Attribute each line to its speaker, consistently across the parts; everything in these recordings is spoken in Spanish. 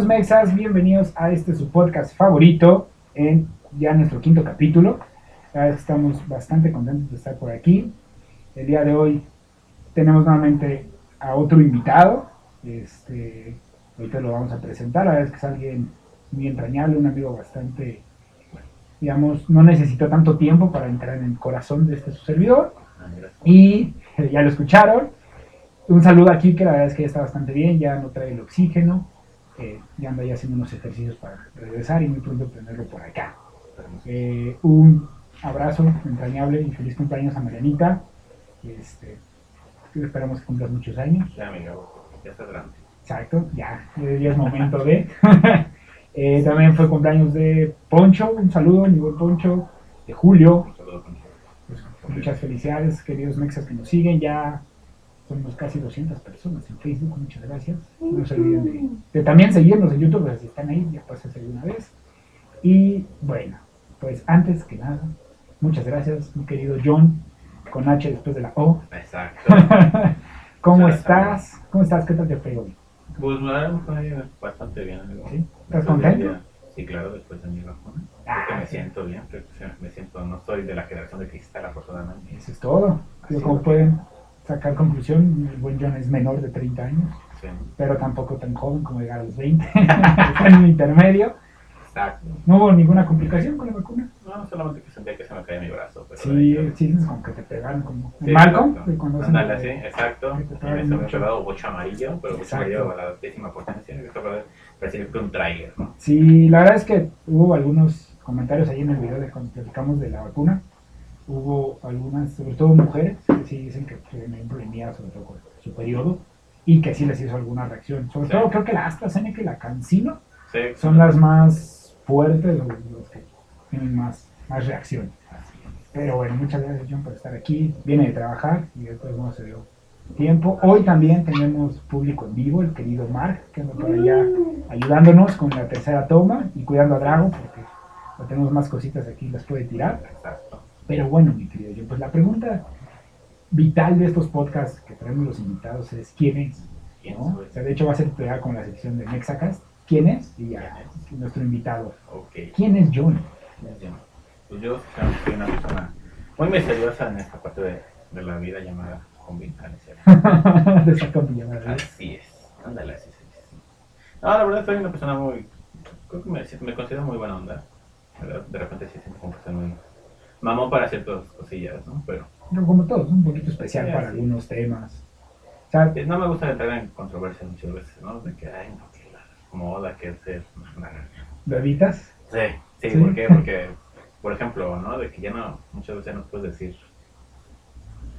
Speaker 1: queridos Mexas, bienvenidos a este su podcast favorito, en ya nuestro quinto capítulo. Estamos bastante contentos de estar por aquí. El día de hoy tenemos nuevamente a otro invitado. Este, ahorita lo vamos a presentar. La verdad es que es alguien muy entrañable, un amigo bastante, digamos, no necesitó tanto tiempo para entrar en el corazón de este su servidor. Y ya lo escucharon. Un saludo aquí que la verdad es que ya está bastante bien, ya no trae el oxígeno, eh, ya anda ya haciendo unos ejercicios para regresar y muy pronto tenerlo por acá. Eh, un abrazo entrañable y feliz cumpleaños a Marianita. Este, esperamos que cumplas muchos años.
Speaker 2: Ya, amigo, ya está grande.
Speaker 1: Exacto, ya, ya es momento de. Eh, también fue cumpleaños de Poncho, un saludo, mi buen Poncho, de Julio.
Speaker 2: Un saludo, Poncho.
Speaker 1: Pues, muchas felicidades, queridos mexas que nos siguen. Ya somos casi 200 personas en Facebook, muchas gracias. No se olviden de, de también seguirnos en YouTube, pues, si están ahí, ya de una vez. Y bueno, pues antes que nada, muchas gracias, mi querido John, con H después de la O.
Speaker 2: Exacto.
Speaker 1: ¿Cómo
Speaker 2: Muchas
Speaker 1: estás? ¿Cómo estás? ¿Qué tal te fue hoy?
Speaker 2: Pues me fue bastante bien, amigo.
Speaker 1: ¿Sí? ¿Estás contento?
Speaker 2: Sí, claro, después de mi vacuna.
Speaker 1: Ah,
Speaker 2: me
Speaker 1: sí.
Speaker 2: siento bien, me siento, no soy de la generación de cristal, afortunadamente.
Speaker 1: Eso es todo.
Speaker 2: Así
Speaker 1: Yo, como pueden sacar conclusión, el buen John es menor de 30 años,
Speaker 2: Sí,
Speaker 1: pero tampoco tan joven como llegar a los 20. Está en un intermedio.
Speaker 2: exacto.
Speaker 1: No hubo ninguna complicación con la vacuna.
Speaker 2: No, solamente que sentía que se me caía mi brazo. Pero
Speaker 1: Sí,
Speaker 2: ahí-
Speaker 1: sí, es como que te pegaron como
Speaker 2: Sí,
Speaker 1: Malcolm, el-
Speaker 2: sí, exacto. Y me se me
Speaker 1: mucho.
Speaker 2: ha pegado bocho amarillo, pero bocho amarillo a la décima potencia. Esto parecía que fue un trailer, ¿no?
Speaker 1: Sí, la verdad es que hubo algunos comentarios ahí en el video de cuando platicamos de la vacuna. Hubo algunas, sobre todo mujeres, que sí dicen que tienen problemas, sobre todo con su periodo, y que sí les hizo alguna reacción. Sobre
Speaker 2: Sí.
Speaker 1: todo creo que la AstraZeneca y la CanSino
Speaker 2: Sí,
Speaker 1: son las más fuertes los que tienen más, más reacción. Pero bueno, muchas gracias John por estar aquí. Viene de trabajar y después no se dio tiempo. Hoy también tenemos público en vivo, el querido Mark, que anda por allá ayudándonos con la tercera toma y cuidando a Drago porque tenemos más cositas aquí, las puede tirar. Pero bueno, mi querido John, pues la pregunta vital de estos podcasts que traemos los invitados es ¿quién es?
Speaker 2: ¿Quién
Speaker 1: ¿no? O sea, de hecho va a ser pegada con la sección de Mexacast. ¿Quién es? Y ya, nuestro invitado. ¿Quién es John?
Speaker 2: Pues yo soy una persona muy misteriosa en esta parte de, de la vida llamada convencional.
Speaker 1: de esa.
Speaker 2: Así es. Ándale, así dice. No, la verdad soy una persona muy... Creo que me, me considero muy buena onda. De repente sí siento como que soy muy... Mamón para ciertas cosillas, ¿no? Pero
Speaker 1: Pero como todos, un poquito especial
Speaker 2: Sí,
Speaker 1: para algunos temas. O sea,
Speaker 2: no me gusta entrar en controversia muchas veces, ¿no? De que, ay, no, que la moda, que hacer... No, no, no.
Speaker 1: bebitas.
Speaker 2: Sí, sí,
Speaker 1: Sí.
Speaker 2: ¿por qué? Porque, por ejemplo, ¿no? De que ya no, muchas veces no puedes decir,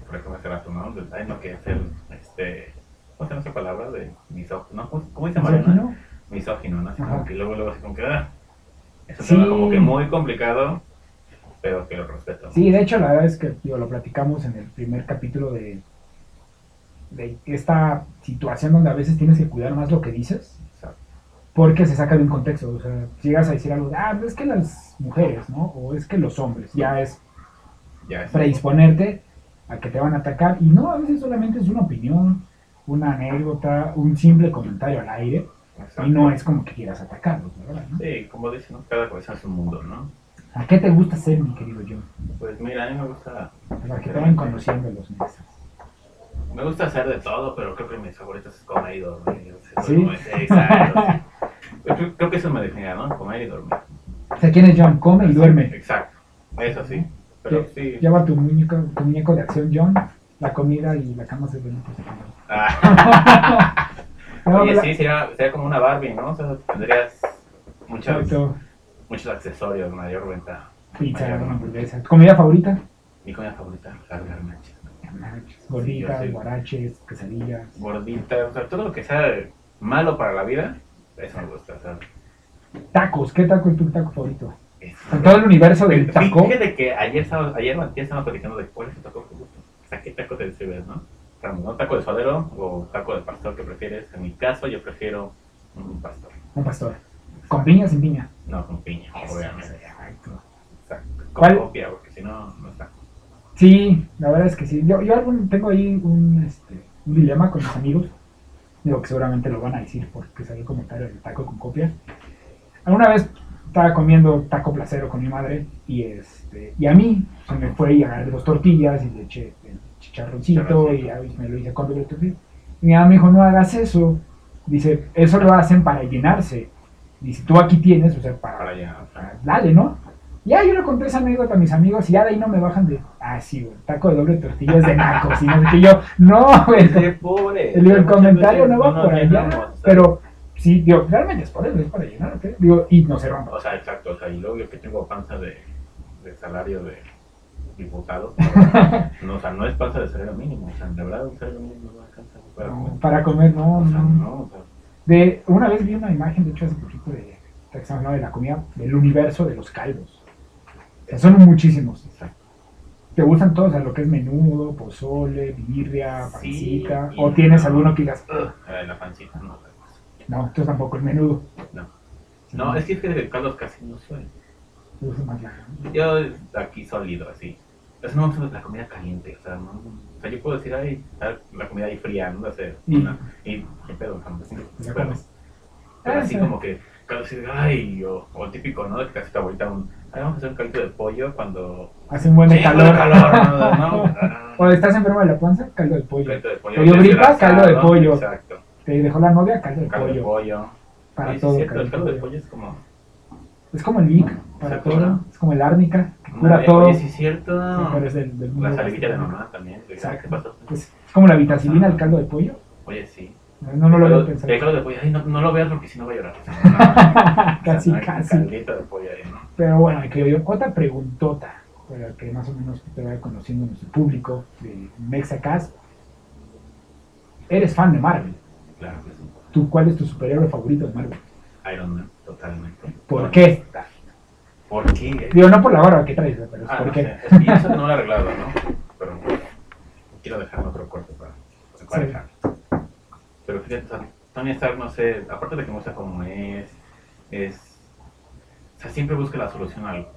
Speaker 2: por ejemplo, hace rato, ¿no? De, ay, no, que es el, este, ¿cómo se llama esa palabra? De misógino, ¿no? ¿Cómo, dice Mariana?
Speaker 1: misógino.
Speaker 2: Misógino, ¿no? Así
Speaker 1: Ajá.
Speaker 2: como que luego, luego, así como que, ah, es un
Speaker 1: Sí.
Speaker 2: tema como que muy complicado, que lo respeto.
Speaker 1: Sí, de hecho, la verdad es que digo, lo platicamos en el primer capítulo de, de esta situación donde a veces tienes que cuidar más lo que dices,
Speaker 2: Exacto.
Speaker 1: porque se saca de un contexto. O sea, llegas a decir algo, de, ah, es que las mujeres, ¿no? O es que los hombres, ya es
Speaker 2: Ya es.
Speaker 1: predisponerte a que te van a atacar. Y no, a veces solamente es una opinión, una anécdota, un simple comentario al aire,
Speaker 2: Exacto.
Speaker 1: y no es como que quieras atacarlos, ¿verdad? ¿no?
Speaker 2: Sí, como dicen, ¿no? cada cabeza es un mundo, ¿no?
Speaker 1: ¿A qué te gusta ser, mi querido John?
Speaker 2: Pues mira, a mí me gusta,
Speaker 1: Para que te vayan conociendo los meses.
Speaker 2: me gusta hacer de todo, pero creo que mis favoritos es comer y dormir.
Speaker 1: ¿Sí?
Speaker 2: Exacto. sí. Yo Creo, creo que eso me definirá, ¿no? Comer y dormir.
Speaker 1: O sea, ¿quién es John? Come y duerme.
Speaker 2: Exacto. Eso sí. Pero sí.
Speaker 1: Lleva tu muñeco, tu muñeco de acción, John. La comida y la cama se ven.
Speaker 2: Ah, oye, sí, sería, sería como una Barbie, ¿no? O sea, tendrías
Speaker 1: Exacto.
Speaker 2: Muchos accesorios, mayor venta.
Speaker 1: Pizza,
Speaker 2: mayor-
Speaker 1: una hamburguesa. ¿Tu comida favorita?
Speaker 2: Mi comida favorita, las garnachas.
Speaker 1: Gorditas,
Speaker 2: Sí,
Speaker 1: guaraches, quesadillas.
Speaker 2: Gorditas, o sea, todo lo que sea malo para la vida, eso me gusta. O sea,
Speaker 1: Tacos, ¿qué taco es tu taco favorito? todo el universo del taco.
Speaker 2: Fíjate que ayer estaba, ayer antier estaba platicando de cuál es tu taco favorito. O sea, ¿qué taco te sirves, ¿no? ¿Taco de suadero o taco de pastor que prefieres? En mi caso, yo prefiero un pastor.
Speaker 1: Un pastor. ¿Con piña o sin piña?
Speaker 2: No, con piña, obviamente.
Speaker 1: Exacto.
Speaker 2: Exacto. Con
Speaker 1: ¿Cuál?
Speaker 2: copia, porque si no, no está.
Speaker 1: Sí, la verdad es que sí. Yo, yo algún- tengo ahí un, este, un dilema con mis amigos. Digo que seguramente lo van a decir porque salió el comentario del taco con copia. Alguna vez estaba comiendo taco placero con mi madre y este y a mí se me fue y agarré dos tortillas y le eché el chicharroncito y me lo hice con doble tortilla. Y mi mamá me dijo, no hagas eso. Dice, eso lo hacen para llenarse. Dice, tú aquí tienes, o sea, para,
Speaker 2: allá.
Speaker 1: dale, ¿no? Ya yo le conté esa anécdota a mis amigos y ya de ahí no me bajan de, ah, sí, güey, taco de doble tortilla es de nacos. Y no sé qué yo, no, güey, el, el comentario no va por allá, pero sí, digo, realmente es por eso, es para llenar, ¿ok? Digo, y no se rompa.
Speaker 2: O sea, exacto, o sea, y luego yo que tengo panza de, de salario de diputado, no, o sea, no es panza de salario mínimo, o sea, de verdad un salario mínimo no alcanza para
Speaker 1: No, para comer, no,
Speaker 2: O sea,
Speaker 1: no.
Speaker 2: no, o sea,
Speaker 1: De, una vez vi una imagen, de hecho, hace poquito de, de la comida, del universo de los caldos. Sea, son muchísimos. ¿Te gustan todos? O sea, lo que es menudo, pozole, birria, pancita. ¿O tienes
Speaker 2: no.
Speaker 1: alguno que digas,
Speaker 2: eh, la pancita, no,
Speaker 1: no, entonces tampoco el menudo?
Speaker 2: no. No, es que es que de caldos casi no
Speaker 1: la-
Speaker 2: Yo aquí sólido, así. Eso no me gusta la comida caliente, o sea, no, o sea, yo puedo decir, ay, la comida ahí fría, no sé,
Speaker 1: Y-
Speaker 2: una, y qué pedo,
Speaker 1: te la
Speaker 2: pero-
Speaker 1: Ah,
Speaker 2: así
Speaker 1: sí.
Speaker 2: como que, claro, así, ay, o, o típico, ¿no? De que casi tu abuelita, un, ay, vamos a hacer un caldo de pollo cuando...
Speaker 1: Hace un buen de
Speaker 2: Sí,
Speaker 1: calor.
Speaker 2: calor, ¿no? ¿no? Ah,
Speaker 1: o estás enfermo de la panza, caldo de pollo.
Speaker 2: caldo de pollo.
Speaker 1: Caldo de pollo.
Speaker 2: Exacto,
Speaker 1: Te dejó la novia, caldo de
Speaker 2: caldo de
Speaker 1: pollo.
Speaker 2: pollo.
Speaker 1: Para
Speaker 2: Sí, sí,
Speaker 1: todo.
Speaker 2: es cierto,
Speaker 1: caldo
Speaker 2: el caldo de
Speaker 1: pollo.
Speaker 2: pollo es como...
Speaker 1: Es como el Vic, para todo. Es como el árnica, cura
Speaker 2: de-
Speaker 1: todo.
Speaker 2: Oye, sí es cierto.
Speaker 1: Sí, del- del
Speaker 2: La salivilla de
Speaker 1: gastronómico.
Speaker 2: mamá también. de,
Speaker 1: Exacto.
Speaker 2: ¿Qué pasó?
Speaker 1: Es como la vitacilina al caldo de pollo.
Speaker 2: Oye, sí.
Speaker 1: No, no, lo
Speaker 2: El
Speaker 1: había
Speaker 2: caldo- de pollo, ay, no, no lo veas porque si no va a llorar. No,
Speaker 1: casi,
Speaker 2: o sea,
Speaker 1: casi.
Speaker 2: De pollo ahí.
Speaker 1: Pero bueno, que yo, otra preguntota, para que más o menos te vaya conociendo nuestro público de Mexacast. ¿Eres fan de Marvel?
Speaker 2: Claro que sí.
Speaker 1: ¿Tú, ¿Cuál es tu superhéroe favorito de Marvel?
Speaker 2: Iron Man, totalmente.
Speaker 1: ¿Por qué?
Speaker 2: ¿Por qué?
Speaker 1: Digo, no por la barba que traes, pero
Speaker 2: Ah,
Speaker 1: por
Speaker 2: no sé. Es que eso no lo he arreglado, ¿no? Pero quiero dejar otro corte para, para
Speaker 1: Sí.
Speaker 2: dejar. Pero fíjate, Tony Stark, no sé, aparte de que muestra cómo es, es. O sea, siempre busca la solución a algo.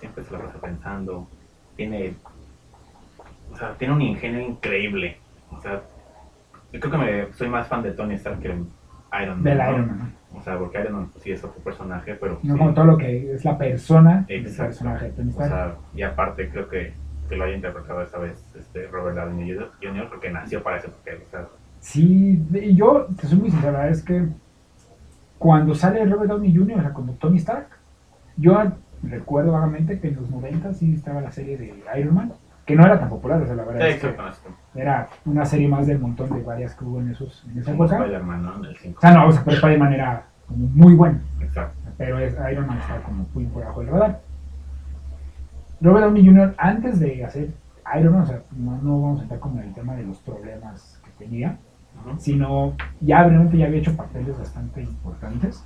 Speaker 2: Siempre se la pasa pensando. Tiene. O sea, tiene un ingenio increíble. O sea, yo creo que me, soy más fan de Tony Stark que Iron Man.
Speaker 1: Del
Speaker 2: ¿no?
Speaker 1: Iron Man.
Speaker 2: O sea, porque Iron Man pues, sí es otro personaje, pero.
Speaker 1: No
Speaker 2: sí.
Speaker 1: como todo lo que es la persona del
Speaker 2: Exacto.
Speaker 1: personaje de Tony
Speaker 2: O sea, y aparte creo que, que lo haya interpretado esta vez este Robert Downey Jr. porque nació para ese papel. O sea,
Speaker 1: Sí, y yo te soy muy sincero, verdad es que cuando sale Robert Downey Jr., o sea, como Tony Stark, yo recuerdo vagamente que en los 90 sí estaba la serie de Iron Man, que no era tan popular, o sea, la verdad es que era una serie más del montón de varias que hubo en, esos, en esa época.
Speaker 2: Spider-Man, ¿no? En el 5.
Speaker 1: O sea, no, o sea, pero Spider-Man era como muy bueno,
Speaker 2: Exacto.
Speaker 1: pero es, Iron Man estaba como muy por abajo del radar. Robert Downey Jr., antes de hacer Iron Man, o sea, no, no vamos a entrar como en el tema de los problemas que tenía, sino ya realmente ya había hecho papeles bastante importantes.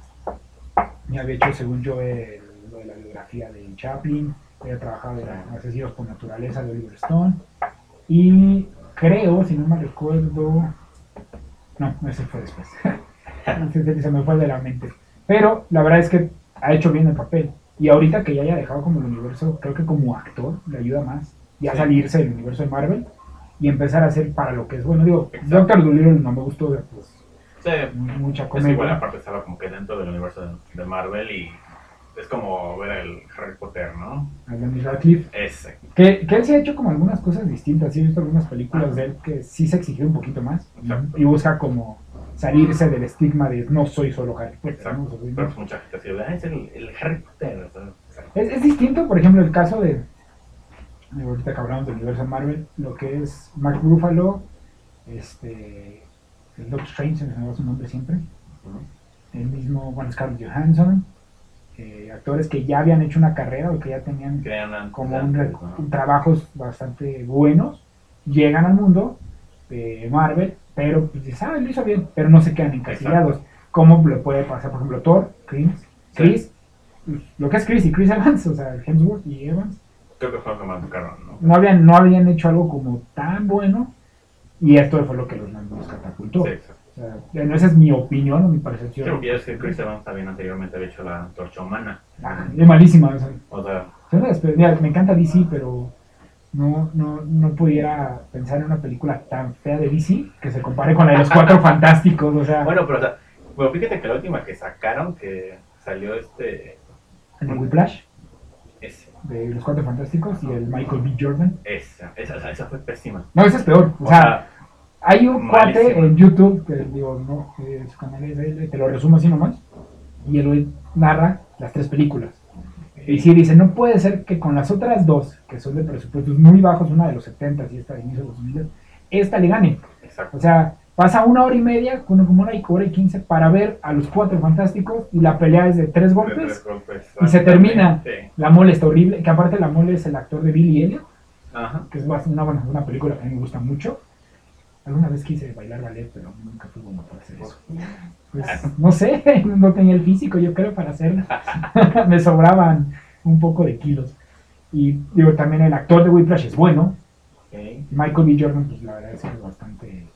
Speaker 1: Ya había hecho, según yo, el- lo de la biografía de Chaplin, había trabajado en Asesinos por Naturaleza de Oliver Stone, y creo, si no me recuerdo, no, ese fue después, se me fue de la mente, pero la verdad es que ha hecho bien el papel, y ahorita que ya haya dejado como el universo, creo que como actor le ayuda más, ya
Speaker 2: Sí.
Speaker 1: salirse del universo de Marvel, y empezar a hacer para lo que es bueno. Digo,
Speaker 2: Exacto.
Speaker 1: Doctor Dolittle no me gustó, pues
Speaker 2: Sí,
Speaker 1: mucha
Speaker 2: es
Speaker 1: comedia.
Speaker 2: igual aparte estaba como que dentro del universo de, de Marvel y es como ver el Harry Potter, ¿no?
Speaker 1: a Daniel Radcliffe.
Speaker 2: Ese.
Speaker 1: Que, que él se ha hecho como algunas cosas distintas. Sí, he visto algunas películas de él que sí se exigió un poquito más
Speaker 2: Exacto.
Speaker 1: y busca como salirse del estigma de no soy solo Harry Potter. ¿no? O sea, soy
Speaker 2: Pero
Speaker 1: más-
Speaker 2: pues mucha gente así, ah, es el, el Harry Potter.
Speaker 1: Es, es distinto, por ejemplo, el caso de, ahorita que hablamos del universo Marvel, lo que es Mark Ruffalo, este, el Doctor Strange, se me su nombre siempre, el mismo, bueno, Scarlett Johansson, eh, actores que ya habían hecho una carrera o que ya tenían
Speaker 2: Crean
Speaker 1: como un,
Speaker 2: antes,
Speaker 1: rec-
Speaker 2: ¿no?
Speaker 1: trabajos bastante buenos, llegan al mundo de Marvel, pero pues dices, ah, lo hizo bien, pero no se quedan encasillados. ¿Cómo le puede pasar, por ejemplo, Thor, Chris, Chris, lo que es Chris y Chris Evans, o sea, Hemsworth y Evans,
Speaker 2: Creo que fue lo que más tocaron, ¿no?
Speaker 1: no habían, no habían hecho algo como tan bueno y esto fue lo que los, los catapultó.
Speaker 2: Sí, exacto.
Speaker 1: Sea, bueno, esa es mi opinión o mi percepción.
Speaker 2: ya es que Chris Evans también anteriormente había hecho la torcha humana.
Speaker 1: Ah, es malísima. O sea,
Speaker 2: O sea,
Speaker 1: se me despe- mira, me encanta DC, pero no, no, no pudiera pensar en una película tan fea de DC que se compare con la de los cuatro fantásticos, o sea,
Speaker 2: Bueno, pero, o sea, bueno, fíjate que la última que sacaron, que salió este.
Speaker 1: el de Whiplash,
Speaker 2: Ese,
Speaker 1: de los cuatro fantásticos, y el Michael B. Jordan.
Speaker 2: esa, esa, esa fue pésima.
Speaker 1: No, ese es peor, o,
Speaker 2: O
Speaker 1: sea,
Speaker 2: sea,
Speaker 1: hay un cuate
Speaker 2: malísimo.
Speaker 1: en YouTube, que digo, no, eh, su canal es de él, te lo resumo así nomás, y él hoy narra las tres películas. Y sí dice, no puede ser que con las otras dos, que son de presupuestos muy bajos, una de los 70 y esta de inicio de los 2000, esta le gane.
Speaker 2: exacto.
Speaker 1: O sea, pasa una hora y media, con como una hora y quince, para ver a los cuatro fantásticos y la pelea es de tres
Speaker 2: De
Speaker 1: golpes.
Speaker 2: tres golpes,
Speaker 1: y se termina. La mole está horrible, que aparte la mole es el actor de Billy Elliot,
Speaker 2: Ajá.
Speaker 1: que es una, una película que a mí me gusta mucho. Alguna vez quise bailar ballet, pero nunca fui bueno para hacer eso. Pues, no sé, no tenía el físico, yo creo, para hacerlo. me sobraban un poco de kilos. Y digo, también el actor de Whiplash es bueno. Michael B. Jordan, pues la verdad es que es bastante,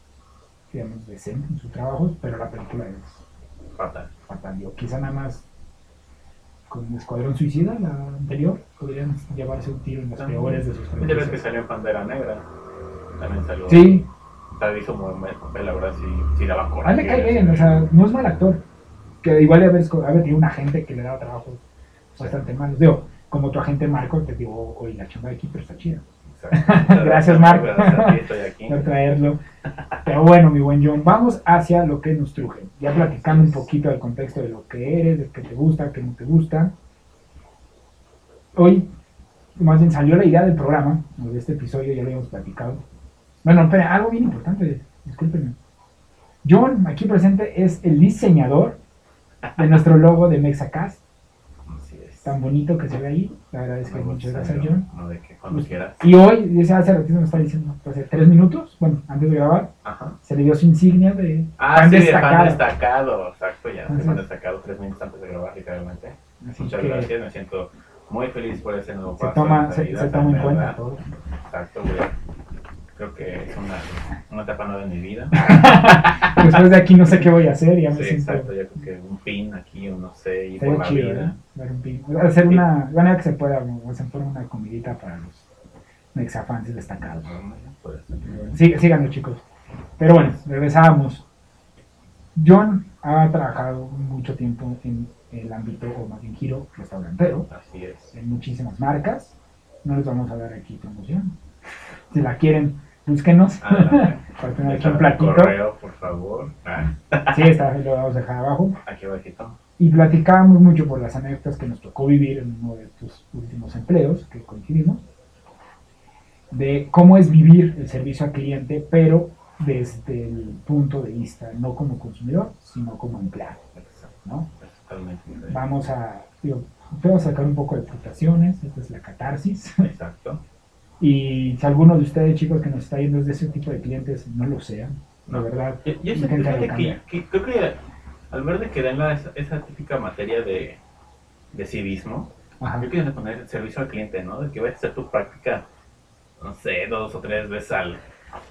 Speaker 1: digamos, decente en sus trabajos, pero la película es
Speaker 2: Fatal.
Speaker 1: fatal. Yo quizá nada más con Escuadrón Suicida, la anterior, podrían llevarse un tiro en las peores de sus
Speaker 2: Y de vez que salió en Pantera Negra. También salió.
Speaker 1: Sí,
Speaker 2: sea, hizo muy buen papel, la verdad, sí, sí daba
Speaker 1: a
Speaker 2: coraje.
Speaker 1: mí me cae bien, o sea, no es mal actor. Que igual haber, haber tenido un agente que le daba trabajos bastante malos. Digo, como tu agente Marco, te digo, oye, la chamba de aquí, pero está chida. Gracias, Marco.
Speaker 2: Gracias a ti estoy aquí.
Speaker 1: por traerlo. Pero bueno, mi buen John, vamos hacia lo que nos truje. Ya platicando un poquito del contexto de lo que eres, de qué te gusta, qué no te gusta. Hoy, más bien salió la idea del programa, de este episodio, ya lo habíamos platicado. Bueno, espera, algo bien importante, discúlpenme. John, aquí presente, es el diseñador de nuestro logo de Mexacast,
Speaker 2: Así es.
Speaker 1: tan bonito que se ve ahí. La verdad es que muchas gracias, John.
Speaker 2: No, de que cuando quieras.
Speaker 1: Y hoy, dice hace ratito me está diciendo, hace tres minutos, bueno, antes de grabar,
Speaker 2: Ajá.
Speaker 1: se le dio su insignia de
Speaker 2: Ah,
Speaker 1: fan
Speaker 2: sí, de
Speaker 1: destacado.
Speaker 2: fan destacado. Exacto, ya.
Speaker 1: Entonces-
Speaker 2: De fan destacado tres minutos antes de grabar, literalmente. Muchas
Speaker 1: que
Speaker 2: gracias, me siento muy feliz por ese nuevo
Speaker 1: se
Speaker 2: paso.
Speaker 1: toma, se,
Speaker 2: la vida,
Speaker 1: se toma en cuenta todo.
Speaker 2: Exacto, güey. Creo que es una, una etapa nueva en mi vida.
Speaker 1: Después de aquí no sé qué voy a hacer, ya me
Speaker 2: Sí,
Speaker 1: siento.
Speaker 2: exacto, yo creo que un pin aquí o no sé, y por la
Speaker 1: chido, ¿eh?
Speaker 2: vida.
Speaker 1: Dar un pin. Hacer una, bueno, que se pueda, hacer una comidita para los mexafans destacados. Sí, síganlo, chicos. Pero bueno, regresamos. John ha trabajado mucho tiempo en el ámbito, o más bien giro restaurantero,
Speaker 2: Así es.
Speaker 1: en muchísimas marcas. No les vamos a dar aquí promoción. Si la quieren, búsquenos
Speaker 2: Ah,
Speaker 1: aquí
Speaker 2: Déjame
Speaker 1: un platito.
Speaker 2: correo, por favor. Ah,
Speaker 1: Sí, está, lo vamos a dejar abajo.
Speaker 2: aquí abajito.
Speaker 1: Y platicábamos mucho por las anécdotas que nos tocó vivir en uno de estos últimos empleos que coincidimos, de cómo es vivir el servicio al cliente, pero desde el punto de vista no como consumidor, sino como empleado. ¿no? Vamos a, digo, vamos a sacar un poco de frustraciones, esta es la catarsis.
Speaker 2: Exacto.
Speaker 1: Y si alguno de ustedes, chicos, que nos está yendo es de ese tipo de clientes, no lo sean, la verdad.
Speaker 2: Yo, yo sé- que, que creo que al ver de que dan la- esa, esa típica materia de, de civismo,
Speaker 1: Ajá.
Speaker 2: yo quiero poner servicio al cliente, ¿no? De que vayas a hacer tu práctica, no sé, dos o tres veces al,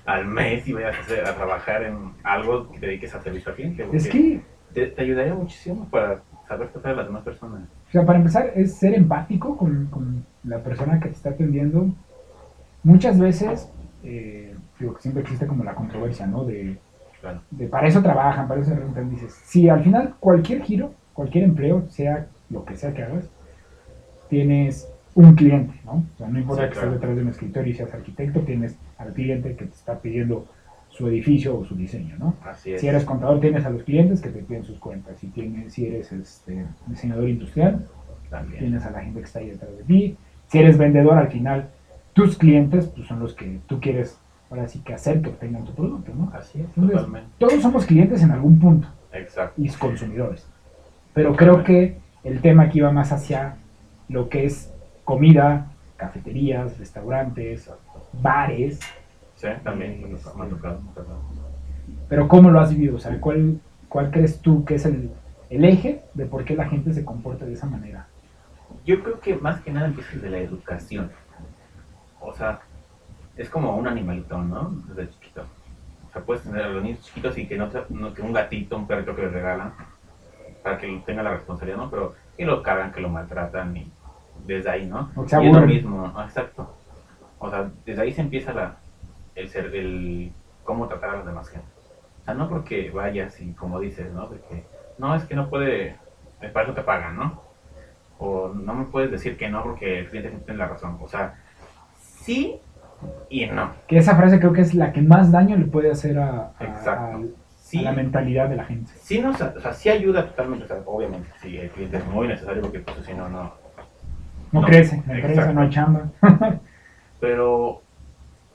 Speaker 2: al mes y vayas a, hacer- a trabajar en algo que te dediques a servicio al cliente.
Speaker 1: Es que
Speaker 2: te, te ayudaría muchísimo para saber tratar a las demás personas.
Speaker 1: O sea, para empezar, es ser empático con, con la persona que te está atendiendo. Muchas veces, eh, digo que siempre existe como la controversia, ¿no? De,
Speaker 2: Claro.
Speaker 1: de para eso trabajan, para eso se rentan. Dices, si al final cualquier giro, cualquier empleo, sea lo que sea que hagas, tienes un cliente, ¿no? O sea, no importa
Speaker 2: Sí,
Speaker 1: que
Speaker 2: claro.
Speaker 1: estés detrás de un escritorio y seas arquitecto, tienes al cliente que te está pidiendo su edificio o su diseño, ¿no?
Speaker 2: Así es.
Speaker 1: Si eres contador, tienes a los clientes que te piden sus cuentas. Si, tienes, si eres este, diseñador industrial,
Speaker 2: También.
Speaker 1: tienes a la gente que está ahí detrás de ti. Si eres vendedor, al final, tus clientes pues, son los que tú quieres, ahora sí que hacer que obtengan tu producto, ¿no?
Speaker 2: Así es,
Speaker 1: Entonces,
Speaker 2: totalmente.
Speaker 1: Todos somos clientes en algún punto
Speaker 2: Exacto.
Speaker 1: y consumidores. Pero creo que el tema aquí va más hacia lo que es comida, cafeterías, restaurantes, bares,
Speaker 2: Sí, también ha tocado,
Speaker 1: pero ¿cómo lo has vivido? O sea, ¿cuál, cuál crees tú que es el, el eje de por qué la gente se comporta de esa manera?
Speaker 2: Yo creo que más que nada empieza desde la educación. O sea, es como un animalito, ¿no? Desde chiquito. O sea, puedes tener a los niños chiquitos y que no, no- que un gatito, un perrito que les regalan, para que tenga la responsabilidad, ¿no? Pero que lo cargan, que lo maltratan y desde ahí, ¿no?
Speaker 1: O
Speaker 2: y es lo mismo, ¿no? exacto. O sea, desde ahí se empieza la, el ser, el cómo tratar a los demás gente. O sea, no porque vayas y como dices, ¿no? De que, no, es que no puede, para eso te pagan, ¿no? O no me puedes decir que no porque el cliente tiene la razón. O sea, sí y no.
Speaker 1: Que esa frase creo que es la que más daño le puede hacer a, a-
Speaker 2: Exacto.
Speaker 1: a-
Speaker 2: Sí,
Speaker 1: a la mentalidad de la gente.
Speaker 2: sí, nos, o sea, sí ayuda totalmente. O sea, obviamente, sí, el cliente es muy necesario porque pues, si no, no.
Speaker 1: No,
Speaker 2: No,
Speaker 1: crece, no crece, no hay chamba.
Speaker 2: Pero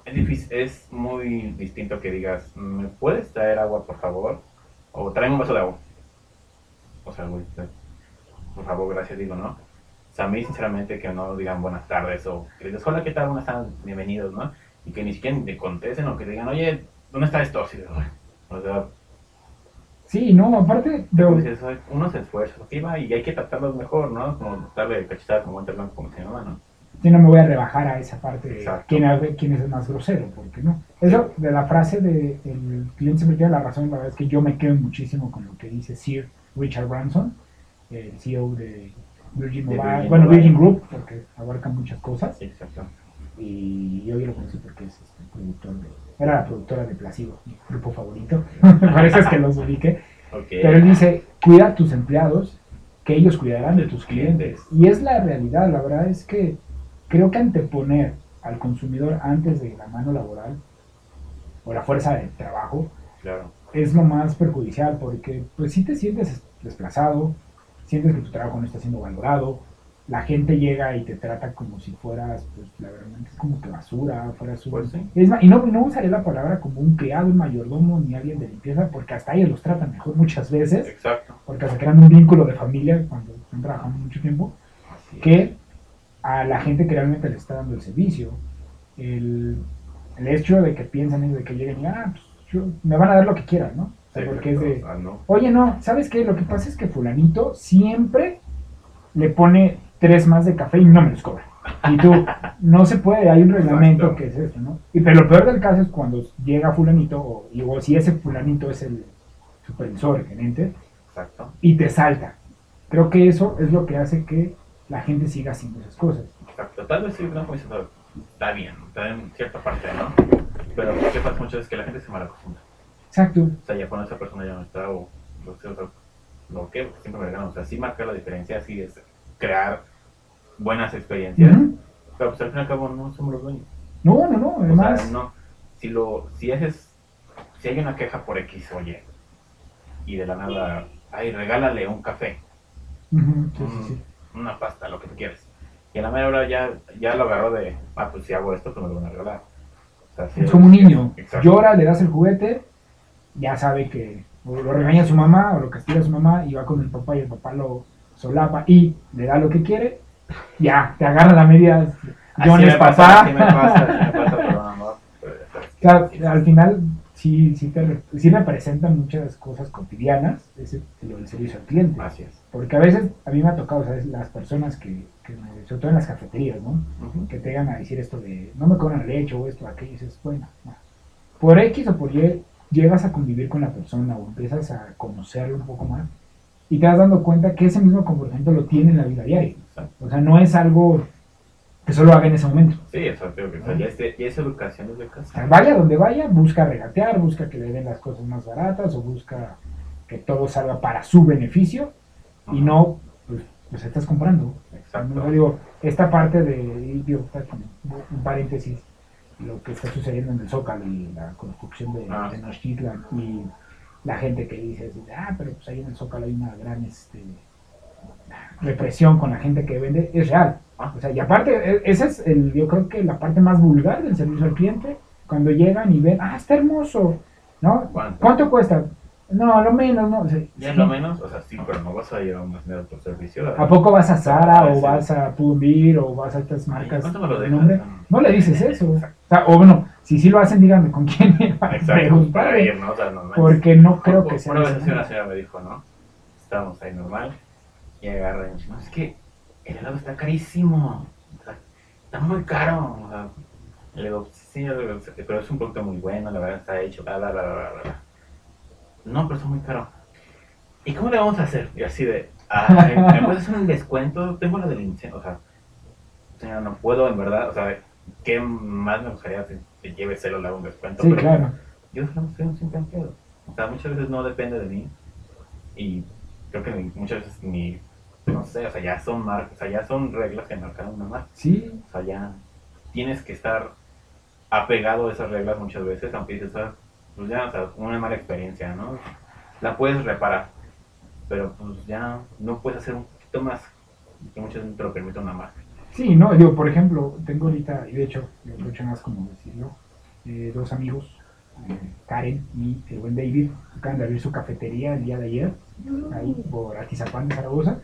Speaker 2: es difícil, es muy distinto que digas, ¿me puedes traer agua, por favor? O tráeme un vaso de agua. O sea, güey, por favor, gracias, digo, ¿no? Sea, a mí, sinceramente, que no digan buenas tardes o que digas, hola, ¿qué tal? Buenas tardes, bienvenidos, ¿no? Y que ni siquiera te contesten o que te digan, oye, ¿dónde está esto? Así de, "Ay". o sea,
Speaker 1: Sí, no, aparte,
Speaker 2: dices, "Ay, uno se esfuerza, y hay que tratarlos mejor, ¿no? Como darle cachetada como blanco, como mi mamá, ¿no?
Speaker 1: yo no me voy a rebajar a esa parte de quién, es- quién es el más grosero, porque no. Eso de la frase de el cliente siempre tiene la razón, la verdad es que yo me quedo muchísimo con lo que dice Sir Richard Branson, el CEO de Virgin Mobile,
Speaker 2: Virgin
Speaker 1: bueno,
Speaker 2: Mobile.
Speaker 1: Virgin Group, porque abarca muchas cosas,
Speaker 2: exacto.
Speaker 1: y yo lo conocí porque es este, productor de, era la productora de Placido, mi grupo favorito, parece que los ubique,
Speaker 2: Ok.
Speaker 1: pero él dice, cuida a tus empleados, que ellos cuidarán de tus clientes. Y es la realidad, la verdad es que creo que anteponer al consumidor antes de la mano laboral o la fuerza de trabajo
Speaker 2: Claro.
Speaker 1: es lo más perjudicial porque pues si te sientes desplazado, sientes que tu trabajo no está siendo valorado, la gente llega y te trata como si fueras, pues la verdad es como que basura, fueras un...
Speaker 2: Pues sí.
Speaker 1: Es más, y no, no usaré la palabra como un criado, un mayordomo ni alguien de limpieza porque hasta ellos los tratan mejor muchas veces
Speaker 2: Exacto.
Speaker 1: porque se crean un vínculo de familia cuando están trabajando mucho tiempo,
Speaker 2: Así es.
Speaker 1: que a la gente que realmente le está dando el servicio. El, el hecho de que piensan de que lleguen y, ah, pues, yo- me van a dar lo que quieran, ¿no?
Speaker 2: Sí,
Speaker 1: porque es de,
Speaker 2: Ah, no.
Speaker 1: oye, no, ¿sabes qué? Lo que pasa es que fulanito siempre le pone tres más de café y no me los cobra. Y tú, no se puede, hay un reglamento
Speaker 2: Exacto.
Speaker 1: que es esto, ¿no? Y, pero lo peor del caso es cuando llega fulanito, o, y- o si ese fulanito es el supervisor, el gerente,
Speaker 2: Exacto.
Speaker 1: y te salta. Creo que eso es lo que hace que la gente siga haciendo esas cosas.
Speaker 2: Exacto. Tal vez sí, no, como está bien, está en cierta parte, ¿no? Pero lo que pasa muchas veces es que la gente se malacostumbra.
Speaker 1: Exacto.
Speaker 2: O sea, ya cuando esa persona ya no está, o o sea, lo que siempre me regalan, o sea, sí marca la diferencia, sí es crear buenas experiencias, pero pues al fin y al cabo no somos los dueños.
Speaker 1: No, no, no.
Speaker 2: O
Speaker 1: Además,
Speaker 2: sea, no, si lo, si haces, si hay una queja por X o Y, y de la nada, ay, regálale un café,
Speaker 1: ujú, sí, sí, sí.
Speaker 2: una pasta, lo que tú quieras. Y a la media hora ya, ya lo agarró de, ah, pues si hago esto, pues me lo van a regalar. O sea,
Speaker 1: Es como un niño.
Speaker 2: Exacto.
Speaker 1: Llora, le das el juguete, ya sabe que o lo regaña su mamá o lo castiga a su mamá y va con el papá y el papá lo solapa y le da lo que quiere. Ya, te agarra la media. John
Speaker 2: me
Speaker 1: es
Speaker 2: pasa,
Speaker 1: papá.
Speaker 2: me pasa, me pero no.
Speaker 1: Claro, al final sí, sí, te, sí representan muchas cosas cotidianas, ese, lo del servicio al cliente.
Speaker 2: Es.
Speaker 1: Porque a veces a mí me ha tocado, ¿sabes? Las personas que, que me- sobre todo en las cafeterías, ¿no?
Speaker 2: Ujú.
Speaker 1: Que te llegan a decir esto de, no me cobran leche o esto, aquello, y dices, bueno, no. por X o por Y llegas a convivir con la persona o empiezas a conocerlo un poco más y te vas dando cuenta que ese mismo comportamiento lo tiene en la vida diaria.
Speaker 2: Exacto.
Speaker 1: O sea, no es algo que solo haga en ese momento.
Speaker 2: Sí, que o sea, ya, es, de- ya es educación desde
Speaker 1: O sea,
Speaker 2: casa.
Speaker 1: vaya donde vaya, busca regatear, busca que le den las cosas más baratas o busca que todo salga para su beneficio y no, pues, pues estás comprando.
Speaker 2: Exacto.
Speaker 1: No, digo, esta parte de, digo, un paréntesis, lo que está sucediendo en el Zócalo y la construcción de
Speaker 2: Ah.
Speaker 1: Y la gente que dice, así, ah, pero pues ahí en el Zócalo hay una gran este, represión con la gente que vende, es real.
Speaker 2: Ah.
Speaker 1: O sea, y aparte, e- esa es el, yo creo que la parte más vulgar del servicio al cliente, cuando llegan y ven, ah, está hermoso, ¿no?
Speaker 2: ¿Cuánto?
Speaker 1: ¿Cuánto cuesta? No, lo menos, no.
Speaker 2: Es
Speaker 1: sí.
Speaker 2: lo menos, o sea, sí, pero no vas a ir a un más otro servicio.
Speaker 1: ¿A poco vas a Zara
Speaker 2: Ah,
Speaker 1: o vas a Pull&Bear o vas a estas
Speaker 2: Ay,
Speaker 1: marcas
Speaker 2: ¿Cuánto me lo
Speaker 1: de
Speaker 2: dejas?
Speaker 1: nombre? No le dices eso. O, sea, o bueno, si sí lo hacen, díganme con quién me van a
Speaker 2: Exacto, para
Speaker 1: preguntar,
Speaker 2: ir, ¿no? O sea, normal.
Speaker 1: porque no creo que sea
Speaker 2: Una vez una señora me dijo, ¿no? Estábamos ahí normal y agarra y dice, no, es que el helado está carísimo. Está muy caro. O sea, le digo, sí, pero es un producto muy bueno, la verdad está hecho, bla, bla, bla, bla, bla. No, pero está muy caro. ¿Y cómo le vamos a hacer? Y así de, ay, ¿me puedes hacer un descuento? Tengo la del incendio, o sea, no puedo, en verdad, o sea, ¿qué más me gustaría que te lleve celo, le hago un descuento?
Speaker 1: Sí,
Speaker 2: pero
Speaker 1: claro.
Speaker 2: yo solamente soy un simple. O sea, muchas veces no depende de mí. Y creo que muchas veces ni, no sé, o sea, ya son marcas, o sea, ya son reglas que marcaron una marca.
Speaker 1: Sí,
Speaker 2: O sea, ya tienes que estar apegado a esas reglas muchas veces, aunque dices, ah, pues ya, o sea, una mala experiencia, ¿no? La puedes reparar, pero pues ya no puedes hacer un poquito más que muchas veces te lo permite una marca.
Speaker 1: sí, no, digo, por ejemplo, tengo ahorita, y de hecho, aprovecho más como decirlo, eh, dos amigos, eh, Karen y el buen David, acaban de abrir su cafetería el día de ayer, ahí por Atizapán de Zaragoza.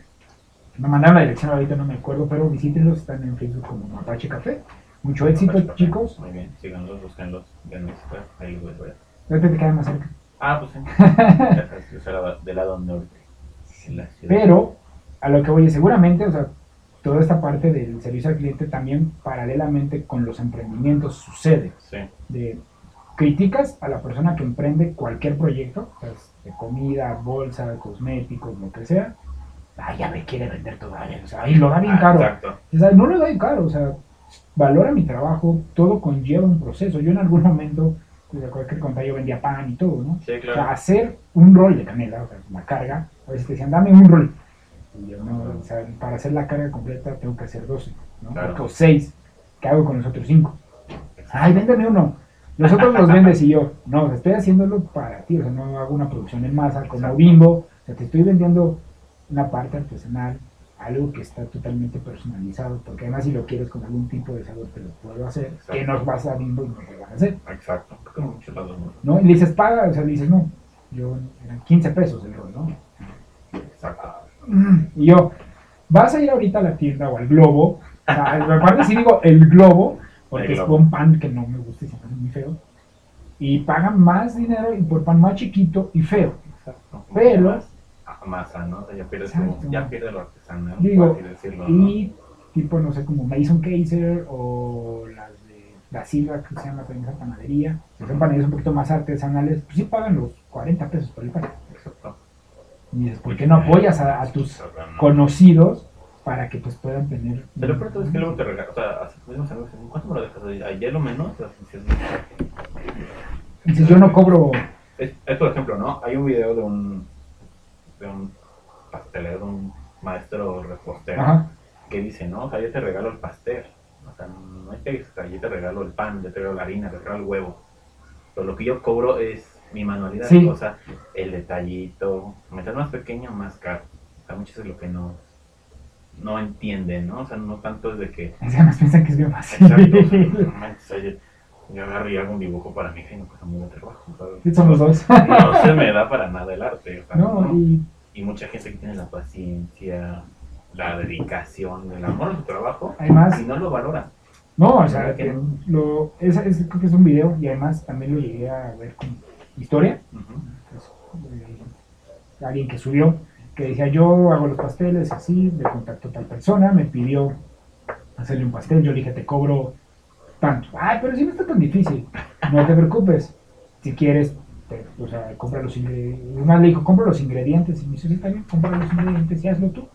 Speaker 1: Me mandaron la dirección ahorita, no me acuerdo, pero visítenlos, están en Facebook como Apache Café. Mucho éxito, chicos.
Speaker 2: Muy bien, síganlos, búsquenlos, ahí los voy a ver.
Speaker 1: Ahorita te queda más cerca.
Speaker 2: Ah, pues sí. Yo soy la- del lado norte. en la ciudad.
Speaker 1: Pero a lo que voy seguramente, o sea, toda esta parte del servicio al cliente también paralelamente con los emprendimientos sucede.
Speaker 2: Sí,
Speaker 1: De criticas a la persona que emprende cualquier proyecto, o sea, de comida, bolsa, cosméticos, lo que sea. Ay, ya me quiere vender todo, o sea, ay, lo da bien
Speaker 2: Ah,
Speaker 1: caro.
Speaker 2: Exacto.
Speaker 1: O sea, no lo da bien caro, o sea, valora mi trabajo, todo conlleva un proceso. Yo en algún momento, de cualquier contar, yo vendía pan y todo, ¿no?
Speaker 2: Sí,
Speaker 1: O sea,
Speaker 2: claro.
Speaker 1: hacer un rol de canela, o sea, la carga, a veces te decían, dame un rol. Y yo, no, o sea, para hacer la carga completa tengo que hacer 12, ¿no?
Speaker 2: Claro.
Speaker 1: O 6. ¿Qué hago con los otros 5? Ay, véndeme uno. Los otros los vendes y yo, no, estoy haciéndolo para ti, o sea, no hago una producción en masa como. Bimbo, o sea, te estoy vendiendo una parte artesanal, algo que está totalmente personalizado, porque además si lo quieres con algún tipo de sabor te lo puedo hacer,
Speaker 2: Exacto.
Speaker 1: que nos vas a Bimbo y no lo van a hacer.
Speaker 2: Exacto. ¿no?
Speaker 1: ¿no? Y le dices, paga, o sea, le dices, no, yo, eran 15 pesos el rol, ¿no?
Speaker 2: Exacto.
Speaker 1: Y yo, vas a ir ahorita a la tienda o al globo, o sea, aparte si digo el globo, porque
Speaker 2: El
Speaker 1: es un pan que no me gusta y se me muy feo, y pagan más dinero y por pan más chiquito y feo.
Speaker 2: Exacto.
Speaker 1: Pero-
Speaker 2: masa, ¿no? O sea, ya pierdes como, ya pierde lo artesanal,
Speaker 1: Digo,
Speaker 2: por así decirlo, ¿no?
Speaker 1: Y tipo, no sé, como Mason Kaiser o las de la Silva, que se llama también esa panadería, que son panaderías un poquito más artesanales, pues sí pagan los 40 pesos por el pan.
Speaker 2: Exacto.
Speaker 1: Y dices, ¿por qué no apoyas a, a tus
Speaker 2: Con...
Speaker 1: conocidos para que pues puedan tener...
Speaker 2: Pero lo peor es que luego te regalan, o sea, así mismos amigos ¿cuánto me lo dejas? Ayer lo menos, Dices,
Speaker 1: yo no cobro...
Speaker 2: es, es, por ejemplo, ¿no? Hay un video de un, de un pastelero, un maestro repostero,
Speaker 1: Ajá.
Speaker 2: que dice, no, o sea, yo te regalo el pastel, o sea, no hay que, o sea, yo te regalo el pan, yo te regalo la harina, te regalo el huevo, pero lo que yo cobro es mi manualidad,
Speaker 1: Sí.
Speaker 2: o sea, el detallito, mientras más pequeño, más caro, o sea, muchas veces lo que no, no entienden, ¿no? O sea, no tanto es de que,
Speaker 1: Es que además piensan que es bien fácil.
Speaker 2: exacto, o sea, yo agarro y hago un dibujo para mi hija y no cuesta de trabajo,
Speaker 1: dos.
Speaker 2: no se me da para nada el arte, o sea,
Speaker 1: No,
Speaker 2: no.
Speaker 1: y
Speaker 2: Y mucha gente que tiene la paciencia, la dedicación, el amor a su trabajo,
Speaker 1: además,
Speaker 2: y no lo valora.
Speaker 1: no, o sea,
Speaker 2: ¿Verdad que
Speaker 1: lo, esa es, creo que es un video y además también lo llegué a ver con historia. Eh, alguien que subió, que decía yo hago los pasteles así, me contactó tal persona, me pidió hacerle un pastel, yo le dije te cobro tanto, ay pero si no está tan difícil, no te preocupes, si quieres, te- o sea, compra los ingredientes, más le dijo, compra los ingredientes, y me dice, sí, está bien, compra los ingredientes y hazlo tú.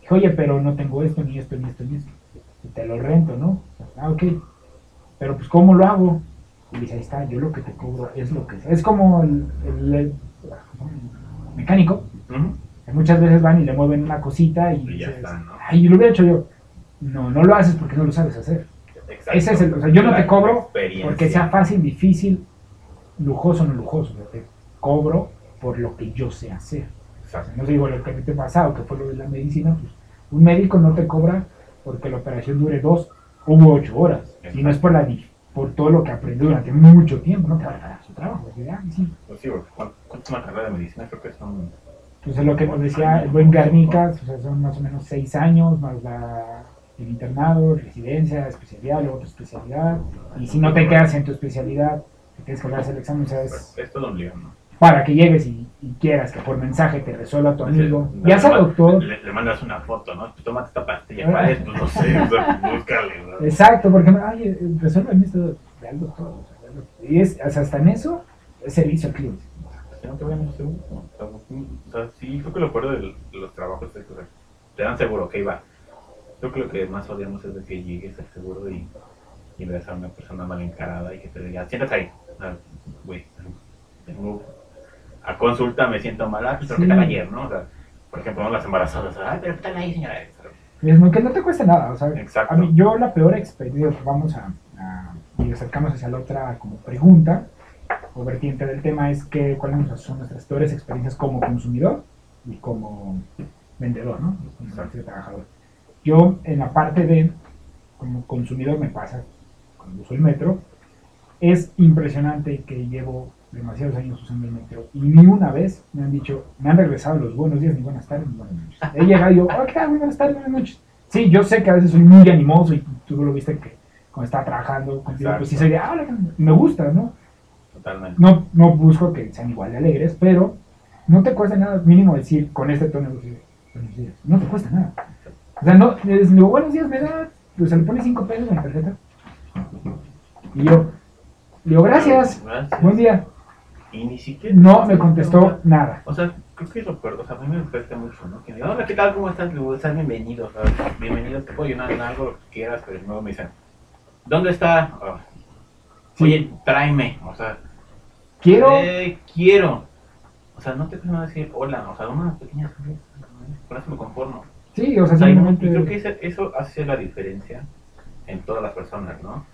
Speaker 1: Dije, oye, pero no tengo esto, ni esto, ni esto, ni esto, y te lo rento, ¿no? Ah, ok, pero pues ¿cómo lo hago? Y dice, ahí está, yo lo que te cobro es lo que es como el, el- el mecánico, que muchas veces van y le mueven una cosita y,
Speaker 2: Y ya
Speaker 1: dices,
Speaker 2: está, ¿no?
Speaker 1: ay, lo hubiera hecho yo. No, no lo haces porque no lo sabes hacer.
Speaker 2: Exacto.
Speaker 1: Ese es el, o sea, yo no te cobro porque sea fácil, difícil, lujoso o no lujoso. o sea, te cobro por lo que yo sé hacer. O sea,
Speaker 2: Exacto.
Speaker 1: no digo lo que te pasado, que fue lo de la medicina, pues un médico no te cobra porque la operación dure dos u ocho horas. Y no es por la por todo lo que aprendió durante mucho tiempo, no te va a pagar su trabajo. De, ah, sí.
Speaker 2: Pues sí, porque ¿cuánto una carrera de medicina? Creo que son...
Speaker 1: Pues es lo que nos decía el buen Garnicas, o sea, son más o menos seis años, más la, el internado, residencia, especialidad, luego otra especialidad. Y si no te quedas en tu especialidad, te tienes que hacer el examen, o sea, es
Speaker 2: Es todo ¿no?
Speaker 1: para que llegues y, y quieras que por mensaje te resuelva tu amigo.
Speaker 2: Le-
Speaker 1: Ya sea
Speaker 2: le-
Speaker 1: doctor.
Speaker 2: Le, le mandas una foto, ¿no? Tú tómate esta pastilla,
Speaker 1: Ah.
Speaker 2: ¿cuál es? Pues no sé, o sea, búscale, ¿no?
Speaker 1: Exacto, porque, ay, resuélveme esto, ve al doctor. o sea, ve al doctor. Y es, o sea, hasta en eso, es servicio al cliente.
Speaker 2: Que no te vayan a seguro. O sea, sí, creo que lo peor de de los trabajos es que o sea, te dan seguro, ok, va. Creo que lo que más odiamos es de que llegues al seguro y y ves a una persona mal encarada y que te diga, siéntate ahí. Güey, tengo a consulta, me siento mal, ah, pues, pero
Speaker 1: Sí.
Speaker 2: ¿qué tal ayer, no? O sea, por ejemplo, ¿no? las embarazadas, ay, pero ¿qué tal ahí, señora?
Speaker 1: Que no te cuesta nada, o sea,
Speaker 2: Exacto.
Speaker 1: a mí, yo la peor experiencia, vamos a, a- y acercamos hacia la otra como pregunta o vertiente del tema es que cuáles son nuestras peores experiencias como consumidor y como vendedor, ¿no? Como trabajador. Yo en la parte de como consumidor me pasa cuando uso el metro, es impresionante que llevo demasiados años usando el metro y ni una vez me han dicho, me han regresado los buenos días, ni buenas tardes, ni buenas noches. He llegado y yo, oh, ¿qué tal? Muy buenas tardes, buenas noches. Sí, yo sé que a veces soy muy animoso y tú lo viste que cuando estaba trabajando contigo, pues sí de, ah, hola, me gusta, ¿no?
Speaker 2: Totalmente.
Speaker 1: No, no busco que sean igual de alegres, pero no te cuesta nada mínimo decir con este tono, buenos días. No te cuesta nada. O sea, no, les digo, buenos días, me da, pues se le pone cinco pesos en la tarjeta. Y yo, le digo, gracias,
Speaker 2: Gracias.
Speaker 1: buen día.
Speaker 2: Y ni siquiera.
Speaker 1: No me contestó nada.
Speaker 2: O sea, creo que peor. O sea, a mí me afecta mucho, ¿no? Que me digan, hola, ¿qué tal? ¿Cómo estás? Le digo, estás bienvenido. ¿sabes? Bienvenido, te puedo ayudar en algo, lo que quieras, pero luego me dicen, ¿dónde está? Oh,
Speaker 1: Sí.
Speaker 2: Oye, tráeme. O sea,
Speaker 1: Quiero,
Speaker 2: eh, quiero. O sea, no te puedo decir hola. O sea, una pequeña sonrisa. ¿no? Con eso me conformo.
Speaker 1: Sí, o sea,
Speaker 2: O
Speaker 1: simplemente.
Speaker 2: creo que eso hace la diferencia en todas las personas, ¿no?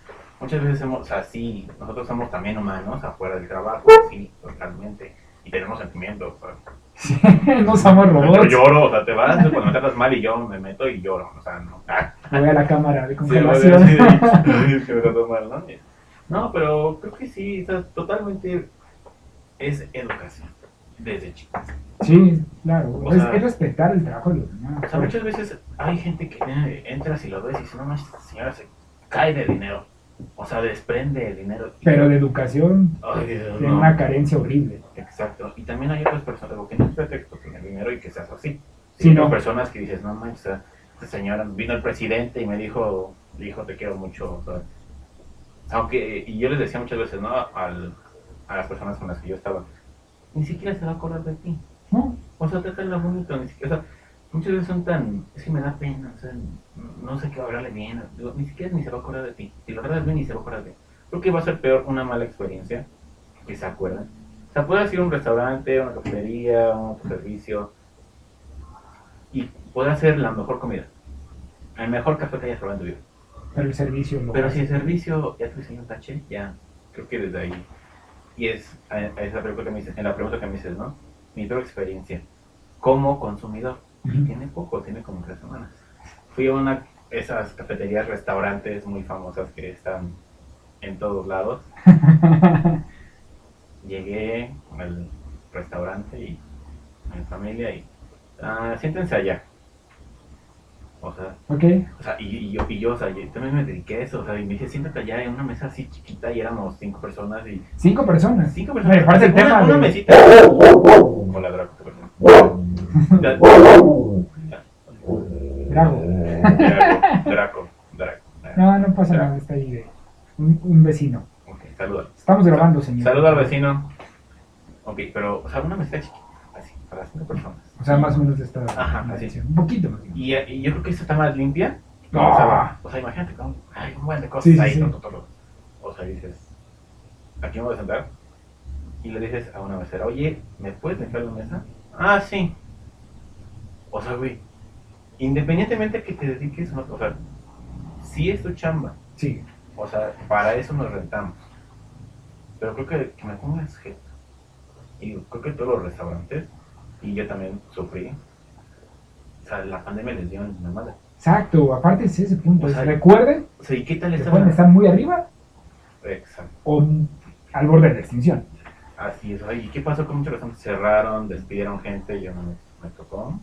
Speaker 2: Muchas veces hemos, o sea, sí, nosotros somos también humanos afuera del trabajo, sí, totalmente. Y tenemos sentimientos. o sea,
Speaker 1: no somos
Speaker 2: Yo
Speaker 1: robots.
Speaker 2: lloro, o sea, te vas cuando me tratas mal y yo me meto y lloro, o sea, no. Ah,
Speaker 1: Voy a la cámara de
Speaker 2: sí,
Speaker 1: congelación.
Speaker 2: decir, "Ay, que me trató mal, ¿no? No, pero creo que sí, o sea, totalmente es educación, desde chicos.
Speaker 1: Sí, claro.
Speaker 2: O
Speaker 1: es,
Speaker 2: sea-
Speaker 1: es respetar el trabajo de los demás.
Speaker 2: O sea, muchas veces hay gente que eh, entras y lo ves y dices, no manches, esta señora se cae de dinero. O sea, desprende el dinero.
Speaker 1: Pero de educación
Speaker 2: Ay, Dios,
Speaker 1: tiene
Speaker 2: no.
Speaker 1: una carencia horrible.
Speaker 2: Exacto. Y también hay otras personas, digo, que no es pretexto tener dinero y que seas así.
Speaker 1: Sí,
Speaker 2: hay
Speaker 1: no.
Speaker 2: personas que dices, no manches, esta señora, vino el presidente y me dijo, dijo, te quiero mucho. o sea, aunque, y yo les decía muchas veces, ¿no? Al, a las personas con las que yo estaba, ni siquiera se va a acordar de ti.
Speaker 1: ¿no?
Speaker 2: O sea, trátala bonito, ni siquiera, o sea, muchas veces son tan, es que me da pena, o sea, no sé qué hablarle bien, digo, ni siquiera ni se va a acordar de ti. Si lo tratas bien, ni se va a acordar de ti. Creo que va a ser peor una mala experiencia que se acuerdan. O sea, puedes ir a un restaurante, una cafetería, un autoservicio y podrás hacer la mejor comida. El mejor café que hayas probado en tu vida.
Speaker 1: Pero el servicio lo
Speaker 2: Pero si el servicio ya te diseñó un tache, ya, creo que desde ahí. Y es, a- a esa pregunta que me dices, en la pregunta que me dices, ¿no? Mi peor experiencia como consumidor.
Speaker 1: Ujú.
Speaker 2: tiene poco, tiene como tres semanas. Fui a una esas cafeterías, restaurantes muy famosas que están en todos lados. Llegué al restaurante y a mi familia y ah, siéntense allá. O sea,
Speaker 1: ok.
Speaker 2: o sea, y, y yo, y yo, o sea, yo también me dediqué a eso, o sea, y me dije, siéntate allá en una mesa así chiquita y éramos cinco personas y...
Speaker 1: Cinco personas.
Speaker 2: Cinco personas.
Speaker 1: Me parece el
Speaker 2: una,
Speaker 1: tema
Speaker 2: una
Speaker 1: de-
Speaker 2: mesita. Hola, Draco. Draco, Draco, Draco.
Speaker 1: No, no pasa nada, está ahí de un, un vecino.
Speaker 2: Ok, saluda.
Speaker 1: Estamos grabando, señor.
Speaker 2: Saluda al vecino. Ok, pero, o sea, una mesita chiquita, cinco personas.
Speaker 1: O sea, más o menos de esta
Speaker 2: Ajá, así.
Speaker 1: Un poquito más.
Speaker 2: Y, y yo creo que esta está más limpia.
Speaker 1: No.
Speaker 2: O, sea, o sea, imagínate, como, hay un buen de cosas
Speaker 1: Sí,
Speaker 2: ahí.
Speaker 1: sí.
Speaker 2: to. O sea, dices, aquí me voy a sentar. Y le dices a una mesera, oye, ¿me puedes limpiar la mesa? Ah, sí. O sea, güey, independientemente que te dediques, no, o sea, sí es tu chamba.
Speaker 1: Sí.
Speaker 2: O sea, para eso nos rentamos. Pero creo que, que me pongas jeto. Y creo que todos los restaurantes, y yo también sufrí, o sea, la pandemia les dio en la madre.
Speaker 1: Exacto, aparte es ese punto.
Speaker 2: O
Speaker 1: es,
Speaker 2: sea,
Speaker 1: recuerden
Speaker 2: O sea, ¿y qué tal
Speaker 1: estar muy arriba
Speaker 2: Exacto.
Speaker 1: o al borde de la extinción.
Speaker 2: Así es. ¿y qué pasó con muchos restaurantes? Cerraron, despidieron gente, yo no me, me tocó.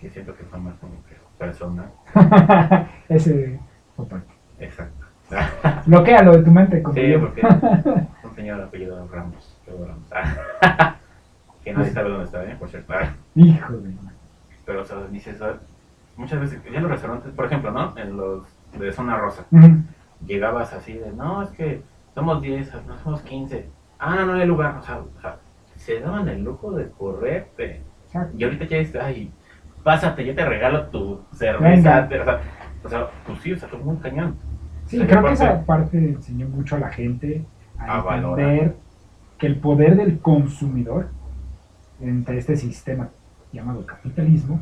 Speaker 2: Que siento que fue más como que persona.
Speaker 1: ese opa.
Speaker 2: Exacto.
Speaker 1: Bloquéalo de tu mente como
Speaker 2: Sí,
Speaker 1: yo.
Speaker 2: porque un señor apellido Ramos. Ramos. Que nadie sabe dónde está, ¿eh? Por cierto.
Speaker 1: Hijo de
Speaker 2: Pero, o sea, dices, muchas veces, ya en los restaurantes, por ejemplo, ¿no? En los de zona rosa, llegabas así de, no, es que somos 10, no somos 15. Ah, no hay lugar. O sea, o sea, se daban el lujo de correrte. Y ahorita ya está, ay, pásate, yo te regalo tu cerveza. Te- o, sea, o sea, pues sí, o sea, fue muy cañón.
Speaker 1: Sí, creo que esa parte enseñó mucho a la gente a,
Speaker 2: A valorar.
Speaker 1: entender que el poder del consumidor entre este sistema llamado capitalismo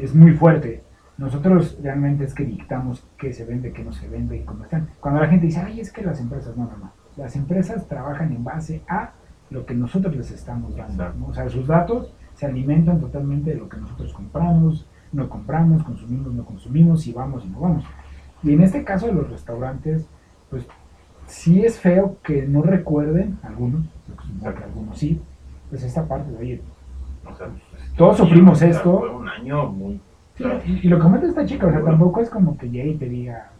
Speaker 1: es muy fuerte. Nosotros realmente es que dictamos qué se vende, qué no se vende y cómo están. Cuando la gente dice, ay, es que las empresas, no, no, no. Las empresas trabajan en base a lo que nosotros les estamos dando. O sea, sus datos se alimentan totalmente de lo que nosotros compramos, no compramos, consumimos, no consumimos, y vamos y no vamos. Y en este caso de los restaurantes, pues sí es feo que no recuerden, algunos, algunos sí, pues esta parte de, oye,
Speaker 2: O sea,
Speaker 1: Todos sufrimos esto.
Speaker 2: Fue un año muy.
Speaker 1: Sí, y, y lo que comenta esta chica, o sea, tampoco es como que llegue y te diga,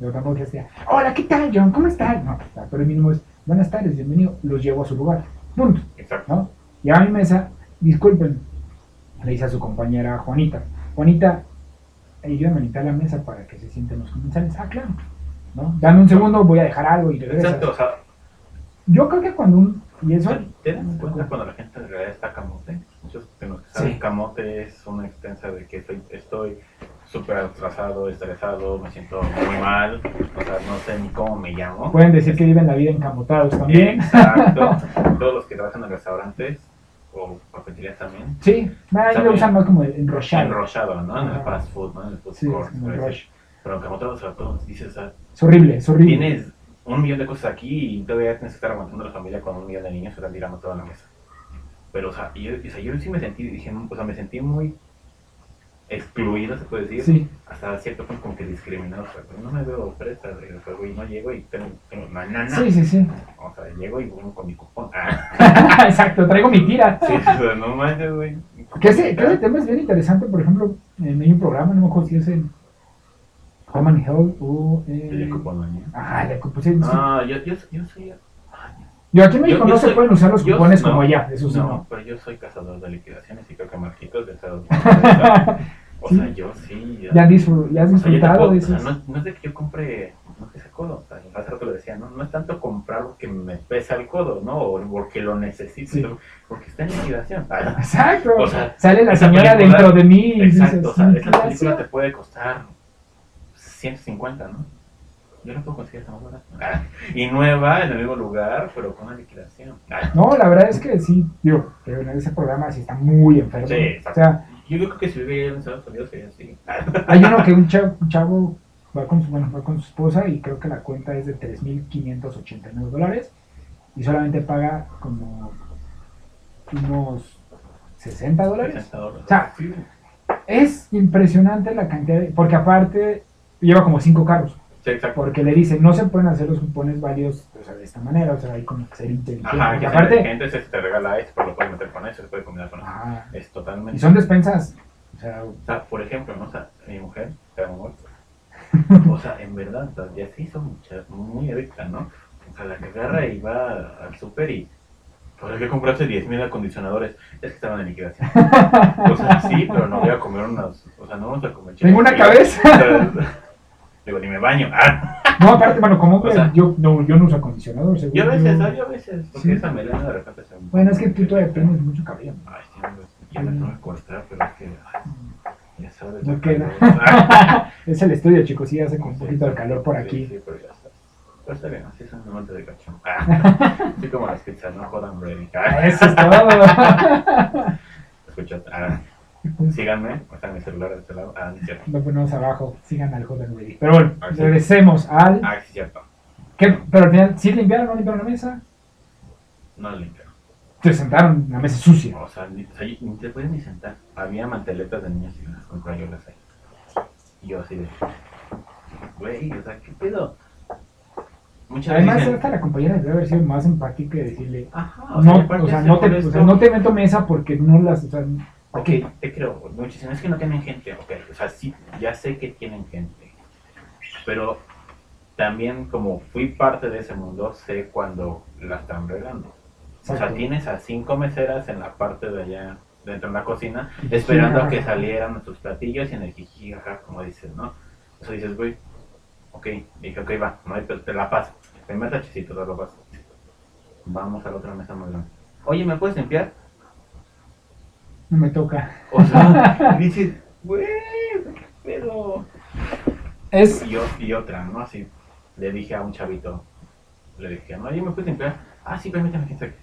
Speaker 1: yo tampoco que sea, hola, ¿qué tal, John? ¿Cómo estás? No, pero el mínimo es, buenas tardes, bienvenido, los llevo a su lugar, punto,
Speaker 2: Exacto.
Speaker 1: ¿no? Y a mi mesa, disculpen, le dice a su compañera Juanita, Juanita, ayúdame a limpiar la mesa para que se sienten los comensales, ah, claro, ¿no? Dame un segundo, voy a dejar algo y regresas.
Speaker 2: Exacto, o sea,
Speaker 1: Yo creo que cuando un, y eso,
Speaker 2: ¿te das cuenta cuando la gente en realidad está camote? Muchos de los que saben
Speaker 1: Sí.
Speaker 2: camote es una extensa de que estoy estoy súper atrasado, estresado, me siento muy mal, o sea, no sé ni cómo me llamo.
Speaker 1: pueden decir que viven la vida encamotados también.
Speaker 2: Exacto. Todos los que trabajan en restaurantes o cafeterías también.
Speaker 1: Sí, ahí lo usan más como enrollado.
Speaker 2: Enrollado, ¿no? En el fast food, ¿no? En el food
Speaker 1: Sí, es
Speaker 2: court.
Speaker 1: el.
Speaker 2: Pero camote, o sea, todos dices, o sea,
Speaker 1: Es horrible, es horrible.
Speaker 2: tienes un millón de cosas aquí y todavía tienes que estar aguantando a la familia con un millón de niños que están tirando toda la mesa. Pero, o sea, yo, o sea, yo sí me sentí, dije, o sea, me sentí muy excluido, se puede decir,
Speaker 1: Sí,
Speaker 2: hasta cierto punto como que discriminado, o sea, pues no me veo de juego y no llego y tengo, tengo na, na, na.
Speaker 1: sí, sí, sí.
Speaker 2: O sea, llego y voy con mi cupón. Ah,
Speaker 1: Exacto, traigo mi tira.
Speaker 2: sí, o sea, no manches, güey.
Speaker 1: Que ese, que ese tema es bien interesante, por ejemplo, en hay un programa, no me acuerdo si es en Home and Health o
Speaker 2: El
Speaker 1: en...
Speaker 2: cupón, ¿no?
Speaker 1: Ah, pues, sí, sí.
Speaker 2: Ah, yo, yo, yo soy...
Speaker 1: Yo aquí en México
Speaker 2: yo- yo
Speaker 1: no se
Speaker 2: soy-
Speaker 1: pueden usar los cupones
Speaker 2: no,
Speaker 1: como allá, eso sí
Speaker 2: no,
Speaker 1: no.
Speaker 2: pero yo soy cazador de liquidaciones y creo que Marquitos de Estados Unidos. O
Speaker 1: Sí.
Speaker 2: sea, yo sí.
Speaker 1: Ya, disfru- ya has
Speaker 2: O sea,
Speaker 1: disfrutado
Speaker 2: puedo-
Speaker 1: de
Speaker 2: o sea, no, no es de que yo compre, no que ese codo, o sea, hace rato lo decía, ¿no? No es tanto comprar porque me pesa el codo, ¿no? O porque lo necesito,
Speaker 1: Sí.
Speaker 2: porque está en liquidación. Ah,
Speaker 1: Exacto.
Speaker 2: O sea,
Speaker 1: Sale la
Speaker 2: esa
Speaker 1: señora
Speaker 2: película-
Speaker 1: dentro de mí y
Speaker 2: Exacto,
Speaker 1: dices,
Speaker 2: o sea, esa
Speaker 1: "Liquidación".
Speaker 2: película te puede costar 150, ¿no? Yo la puedo conseguir barata. Ah, y nueva, en el mismo lugar, pero con una liquidación. Ah,
Speaker 1: No, la verdad es que sí, digo, pero en ese programa sí está muy enfermo.
Speaker 2: Sí,
Speaker 1: o
Speaker 2: exacto.
Speaker 1: sea,
Speaker 2: Yo creo que si vive en Estados Unidos sería así. Ah,
Speaker 1: hay uno que un chavo, un chavo va, con su, bueno, va con su esposa y creo que la cuenta es de 3.589 dólares y solamente paga como unos 60 dólares.
Speaker 2: 60 dólares.
Speaker 1: O sea. Es impresionante la cantidad, de, porque aparte lleva como cinco carros,
Speaker 2: Sí,
Speaker 1: porque le dicen, no se pueden hacer los cupones válidos o sea, de esta manera, o sea, hay como que ser inteligente.
Speaker 2: Ajá, que
Speaker 1: aparte,
Speaker 2: gente se te regala esto, pero lo puedes meter con eso, se puede combinar con eso.
Speaker 1: ah,
Speaker 2: Es totalmente.
Speaker 1: y son despensas, o sea,
Speaker 2: O sea, por ejemplo, ¿no? O sea, mi mujer, te amo O sea, en verdad, ya se hizo mucha, muy adicta, ¿no? O sea, la que agarra y va al súper y. ¿Para qué compraste 10.000 acondicionadores? Es que estaban en liquidación. O sea, sí, pero no voy a comer unos. O sea, no vamos a comer
Speaker 1: Tengo una cabeza.
Speaker 2: Digo, ni me baño. Ah,
Speaker 1: no, aparte, bueno, como
Speaker 2: O sea,
Speaker 1: yo, no, yo no uso acondicionador, seguro.
Speaker 2: yo a veces. Yo a veces. Porque
Speaker 1: Sí.
Speaker 2: esa melena de repente se.
Speaker 1: Bueno, es que tú todavía tienes mucho cabello.
Speaker 2: Ay, sí, hombre, ya me cortar, pero es que. ay, ya sabes.
Speaker 1: No queda. es el estudio, chicos, sí hace con un
Speaker 2: Sí,
Speaker 1: poquito de calor por
Speaker 2: sí,
Speaker 1: aquí.
Speaker 2: Sí, pero ya está. Pero está bien, así es un momento de cachón. Ah, así como las pizzas, no jodan. Ah,
Speaker 1: Eso es todo.
Speaker 2: escucha, ah, síganme, está mi celular de este lado. Ah, no es cierto.
Speaker 1: Lo ponemos abajo, sigan al J Ready. Pero bueno,
Speaker 2: Ah, sí.
Speaker 1: regresemos al.
Speaker 2: Ah, sí, es cierto.
Speaker 1: ¿Qué? Pero al final, ¿sí limpiaron o no limpiaron la mesa?
Speaker 2: No limpio.
Speaker 1: Te sentaron en la mesa sucia.
Speaker 2: O sea, ni, o sea, ni te puedes ni sentar. Había manteletas de niños y las compré yo las ahí. Y yo así de. Güey, o sea, ¿qué pedo? Muchas
Speaker 1: Además,
Speaker 2: veces.
Speaker 1: hasta la compañera debe haber sido más empática y decirle.
Speaker 2: Ajá, o sea,
Speaker 1: No,
Speaker 2: aparte
Speaker 1: o sea,
Speaker 2: se
Speaker 1: no te, o no te meto mesa porque no las. O sea,
Speaker 2: Ok, te creo, muchísimo. Es que no tienen gente, ok. O sea, sí, ya sé que tienen gente. Pero también, como fui parte de ese mundo, sé cuando la están regando. O sea, tienes a cinco meseras en la parte de allá, dentro de la cocina, esperando a que salieran nuestros platillos y en el jiji, como dices, ¿no? O sea, dices, güey, ok, dije, ok, va, no hay, te la paso. Primer tachecito, te lo paso. Vamos a la otra mesa más grande. Oye, ¿me puedes limpiar?
Speaker 1: No me toca.
Speaker 2: O sea, dices, güey, pedo.
Speaker 1: Es.
Speaker 2: Y, otra, ¿no? Así, le dije a un chavito, le dije, no, yo me puedo limpiar. Ah, sí, permíteme, que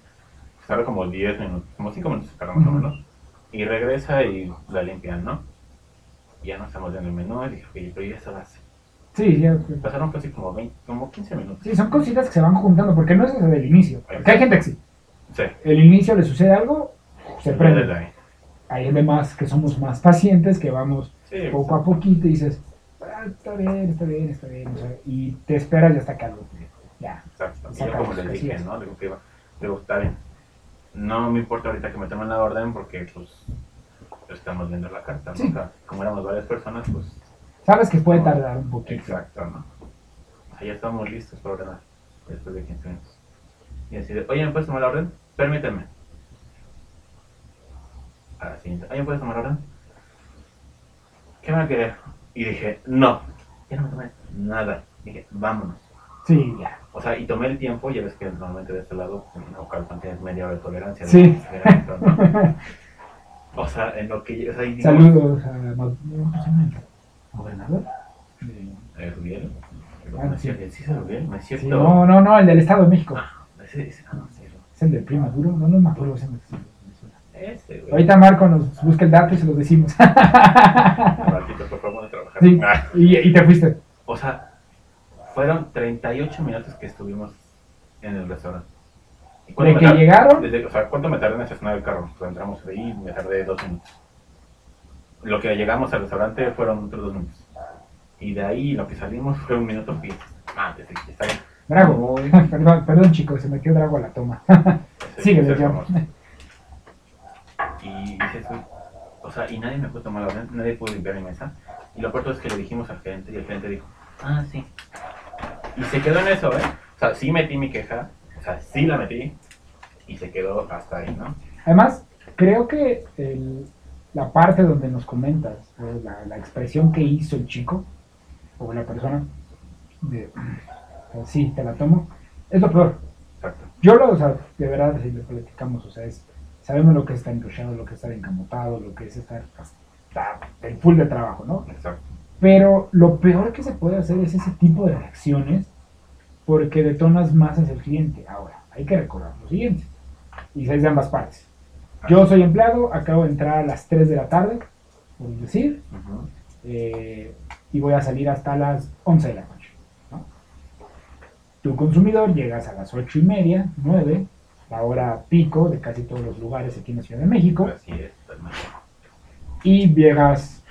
Speaker 2: Tarda como 10 minutos, como 5 minutos tarda más o menos. Y regresa y la limpian, ¿no? Y ya no estamos viendo el menú, y dije, oye, pero ya se las
Speaker 1: Sí, ya.
Speaker 2: Pasaron casi como 20, como 15 minutos.
Speaker 1: Sí, son cositas que se van juntando, porque no es desde el inicio. Porque hay gente que sí.
Speaker 2: Sí.
Speaker 1: El inicio le sucede algo, se prende.
Speaker 2: Ahí.
Speaker 1: Hay demás que somos más pacientes, que vamos
Speaker 2: Sí,
Speaker 1: poco a poquito y dices, "Ah, está bien, está bien, está bien. o sea, y te esperas y hasta que algo Ya.
Speaker 2: Exacto. Y yo
Speaker 1: Saca
Speaker 2: como les dije. ¿no? Digo que digo, está bien. No me importa ahorita que me tomen la orden porque, pues, estamos viendo la carta, ¿no?
Speaker 1: Sí.
Speaker 2: O sea, como éramos varias personas, pues,
Speaker 1: Sabes que puede tardar un poquito.
Speaker 2: exacto, ¿no? O sea, ya estamos listos para ordenar después de 15 minutos. Y así de, oye, ¿me puedes tomar la orden? Permíteme. A la siguiente, ¿me puedes tomar orden? ¿Qué me va a querer? Y dije, no, ya no me tomé nada. Dije, vámonos.
Speaker 1: Sí, ya.
Speaker 2: O sea, y tomé el tiempo, ya ves que normalmente de este lado, en una ocasión tienes media hora de tolerancia.
Speaker 1: Sí.
Speaker 2: ¿no? O sea, en lo que... O sea, digo,
Speaker 1: Saludos a gobernador.
Speaker 2: Eh, Rubiel.
Speaker 1: Ah,
Speaker 2: ¿No
Speaker 1: sí.
Speaker 2: ¿Sí es Rubiel? ¿No es cierto?
Speaker 1: Sí, no, no, no, el del Estado de México.
Speaker 2: Ah, ese, ese, ah, no, sí,
Speaker 1: Es el del Prima Duro. No, no me acuerdo. Ese no es el de Venezuela.
Speaker 2: ese, güey.
Speaker 1: Ahorita Marco nos busca el dato y se los decimos.
Speaker 2: Marquito, por favor, de trabajar.
Speaker 1: Sí.
Speaker 2: Ah,
Speaker 1: y, y te fuiste.
Speaker 2: o sea, fueron 38 minutos que estuvimos en el restaurante. ¿Y cuánto
Speaker 1: De
Speaker 2: me
Speaker 1: que llegaron.
Speaker 2: Desde, o sea, ¿cuánto me tardé en estacionar el carro? Pues entramos ahí y me tardé dos minutos. Lo que llegamos al restaurante fueron otros dos minutos. Y de ahí lo que salimos fue un minuto y madre, sí, está bien.
Speaker 1: Drago. Perdón, perdón, chicos, se metió Drago a la toma.
Speaker 2: famoso. Y dices, o sea, y nadie me pudo tomar la orden, nadie pudo limpiar mi mesa. Y lo peor es que le dijimos al gerente y el gerente dijo, ah, sí. Y se quedó en eso, ¿eh? O sea, sí metí mi queja, o sea, sí la metí y se quedó hasta ahí, ¿no?
Speaker 1: Además, creo que el- la parte donde nos comentas, eh, la, la expresión que hizo el chico o la persona, de eh, sí, te la tomo, es lo peor.
Speaker 2: Exacto.
Speaker 1: Yo lo, o sea, de verdad, si lo platicamos, o sea, es, sabemos lo que es estar lo que es estar encamotado, lo que es estar el full de trabajo, ¿no?
Speaker 2: Exacto.
Speaker 1: Pero lo peor que se puede hacer es ese tipo de reacciones porque detonas más hacia el cliente. Ahora, hay que recordar lo siguiente, y es de ambas partes. Yo soy empleado, acabo de entrar a las 3 de la tarde, por decir,
Speaker 2: Ujú.
Speaker 1: eh, y voy a salir hasta las 11 de la noche. ¿no? Tu consumidor llegas a las 8 y media, 9, la hora pico de casi todos los lugares aquí en la Ciudad de México,
Speaker 2: Así es.
Speaker 1: y llegas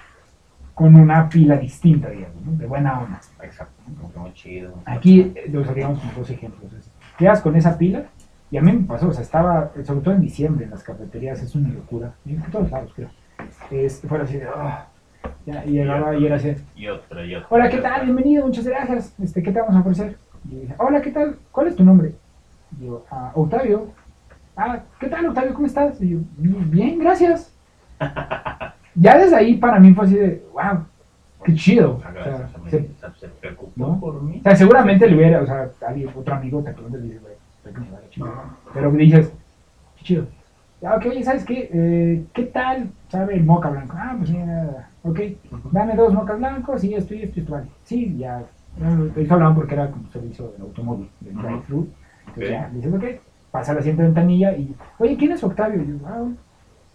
Speaker 1: con una pila distinta, digamos, ¿no? de buena onda.
Speaker 2: Exacto. Muy chido.
Speaker 1: Aquí eh, lo usaríamos con dos ejemplos. Llegas con esa pila, y a mí me pasó, o sea, estaba, sobre todo en diciembre, en las cafeterías, es una locura, y en todos lados, creo. Es, fuera así de, "Ah", ya, y llegaba y era así,
Speaker 2: Y otra, y otra.
Speaker 1: hola,
Speaker 2: y
Speaker 1: ¿qué tal? Bienvenido, muchas gracias, este, ¿qué te vamos a ofrecer? Y dije, hola, ¿qué tal? ¿Cuál es tu nombre? Y yo, "Ah, Octavio. Ah, ¿qué tal, Octavio? ¿Cómo estás? Y yo, "Bien, gracias. ya desde ahí para mí fue así de, wow, qué chido. O sea, se-
Speaker 2: se preocupó
Speaker 1: ¿no?
Speaker 2: por mí.
Speaker 1: o sea, seguramente le hubiera, o sea, alguien, otro amigo te pregunta y le dice, güey, que me va la chingada". Pero dices, qué chido. Ah, ok, ¿sabes qué? Eh, ¿Qué tal sabe el moca blanco? Ah, pues mira, ok, dame dos mocas blancos y esto y esto y esto. Vale. Sí, ya. Ellos hablaban porque era como servicio del automóvil, del drive-thru. Entonces
Speaker 2: Ok.
Speaker 1: ya, pasa la siguiente ventanilla y, oye, ¿quién es Octavio? Y yo, ah,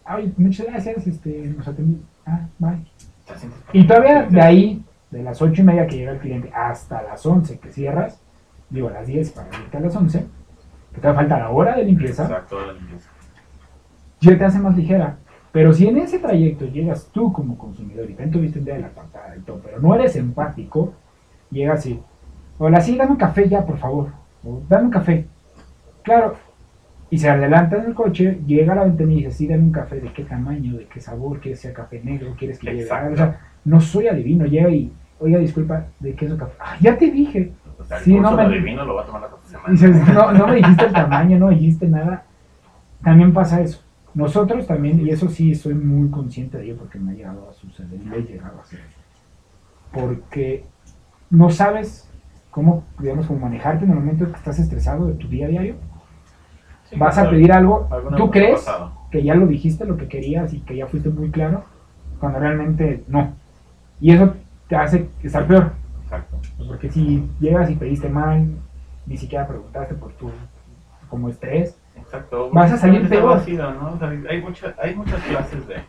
Speaker 1: ah, oye, muchas gracias, este, nos atendí. Ah, bye.
Speaker 2: Te
Speaker 1: Y todavía de ahí, de las ocho y media que llega el cliente hasta las 11 que cierras, digo a las 10 para irte a las 11, que te va a faltar la hora de limpieza,
Speaker 2: Exacto, la limpieza.
Speaker 1: ya te hace más ligera. Pero si en ese trayecto llegas tú como consumidor y también tuviste un día de la patada y todo, pero no eres empático, llegas y, hola, sí, dame un café ya, por favor. Dame un café. Claro. Y se adelanta en el coche, llega a la ventanilla y dice, sí, dame un café, ¿de qué tamaño, de qué sabor, quieres que sea café negro, quieres que?
Speaker 2: Exacto.
Speaker 1: O sea, no soy adivino, llega y, oiga, disculpa, ¿de qué es el café? "Ah, ya te dije.
Speaker 2: O sea, el
Speaker 1: Sí,
Speaker 2: curso
Speaker 1: no me-
Speaker 2: adivino lo va a tomar la semana.
Speaker 1: Dices, no, no me dijiste el tamaño, no me dijiste nada. También pasa eso. Nosotros también, y eso sí soy muy consciente de ello porque me ha llegado a suceder le he llegado a hacer. Porque no sabes cómo, digamos, cómo manejarte en el momento que estás estresado de tu día a diario.
Speaker 2: Sí,
Speaker 1: Vas a pedir algo, tú crees
Speaker 2: pasado.
Speaker 1: que ya lo dijiste lo que querías y que ya fuiste muy claro, cuando realmente no. Y eso te hace estar peor.
Speaker 2: Exacto.
Speaker 1: Porque si llegas y pediste mal, ni siquiera preguntaste por tu como estrés,
Speaker 2: Exacto.
Speaker 1: Vas a salir peor.
Speaker 2: vacío, ¿no? O sea, hay, mucha- hay muchas clases de El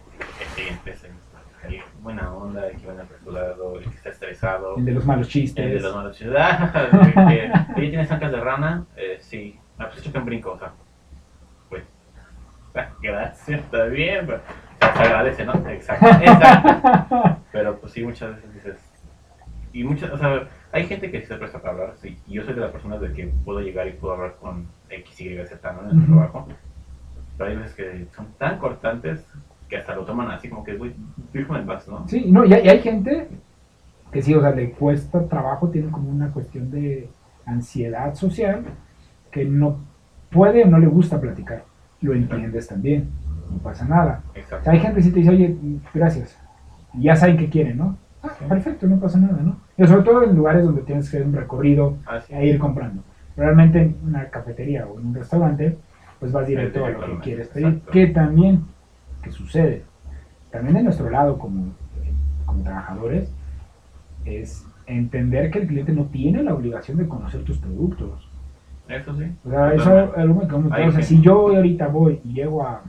Speaker 2: buena onda, el que van apresurado, el que está estresado,
Speaker 1: el de los malos
Speaker 2: el de
Speaker 1: chistes.
Speaker 2: los malos chistes. Ah, que, Oye, ¿tienes ancas de rana? Eh, sí. Ah, pues un brinco, o sea. Pues. ah, Gracias, está bien. Pero, se agradece, ¿no? Exacto. exacto. Pero pues sí, muchas veces dices. Y muchas, o sea, hay gente que sí se presta para hablar, sí. Y yo soy de las personas de que puedo llegar y puedo hablar con X, Y, Z, ¿no? En el trabajo. Pero hay veces que son tan cortantes que hasta lo toman así como que, güey, en paz, ¿no?
Speaker 1: Sí, no, y hay, y hay gente que sí, o sea, le cuesta trabajo, tiene como una cuestión de ansiedad social que no puede o no le gusta platicar. Lo entiendes también, no pasa nada. O
Speaker 2: Exacto.
Speaker 1: sea, hay gente que sí te dice, oye, gracias. Y ya saben qué quieren, ¿no? Ah,
Speaker 2: Sí.
Speaker 1: perfecto, no pasa nada, ¿no? Y sobre todo en lugares donde tienes que hacer un recorrido
Speaker 2: Así
Speaker 1: a ir comprando. Realmente en una cafetería o en un restaurante, pues vas directo a lo que quieres pedir.
Speaker 2: Exacto.
Speaker 1: Que también, que sucede, también de nuestro lado como, como trabajadores, es entender que el cliente no tiene la obligación de conocer tus productos.
Speaker 2: Eso sí.
Speaker 1: O sea, eso es algo que o sea, si yo ahorita voy y llego a...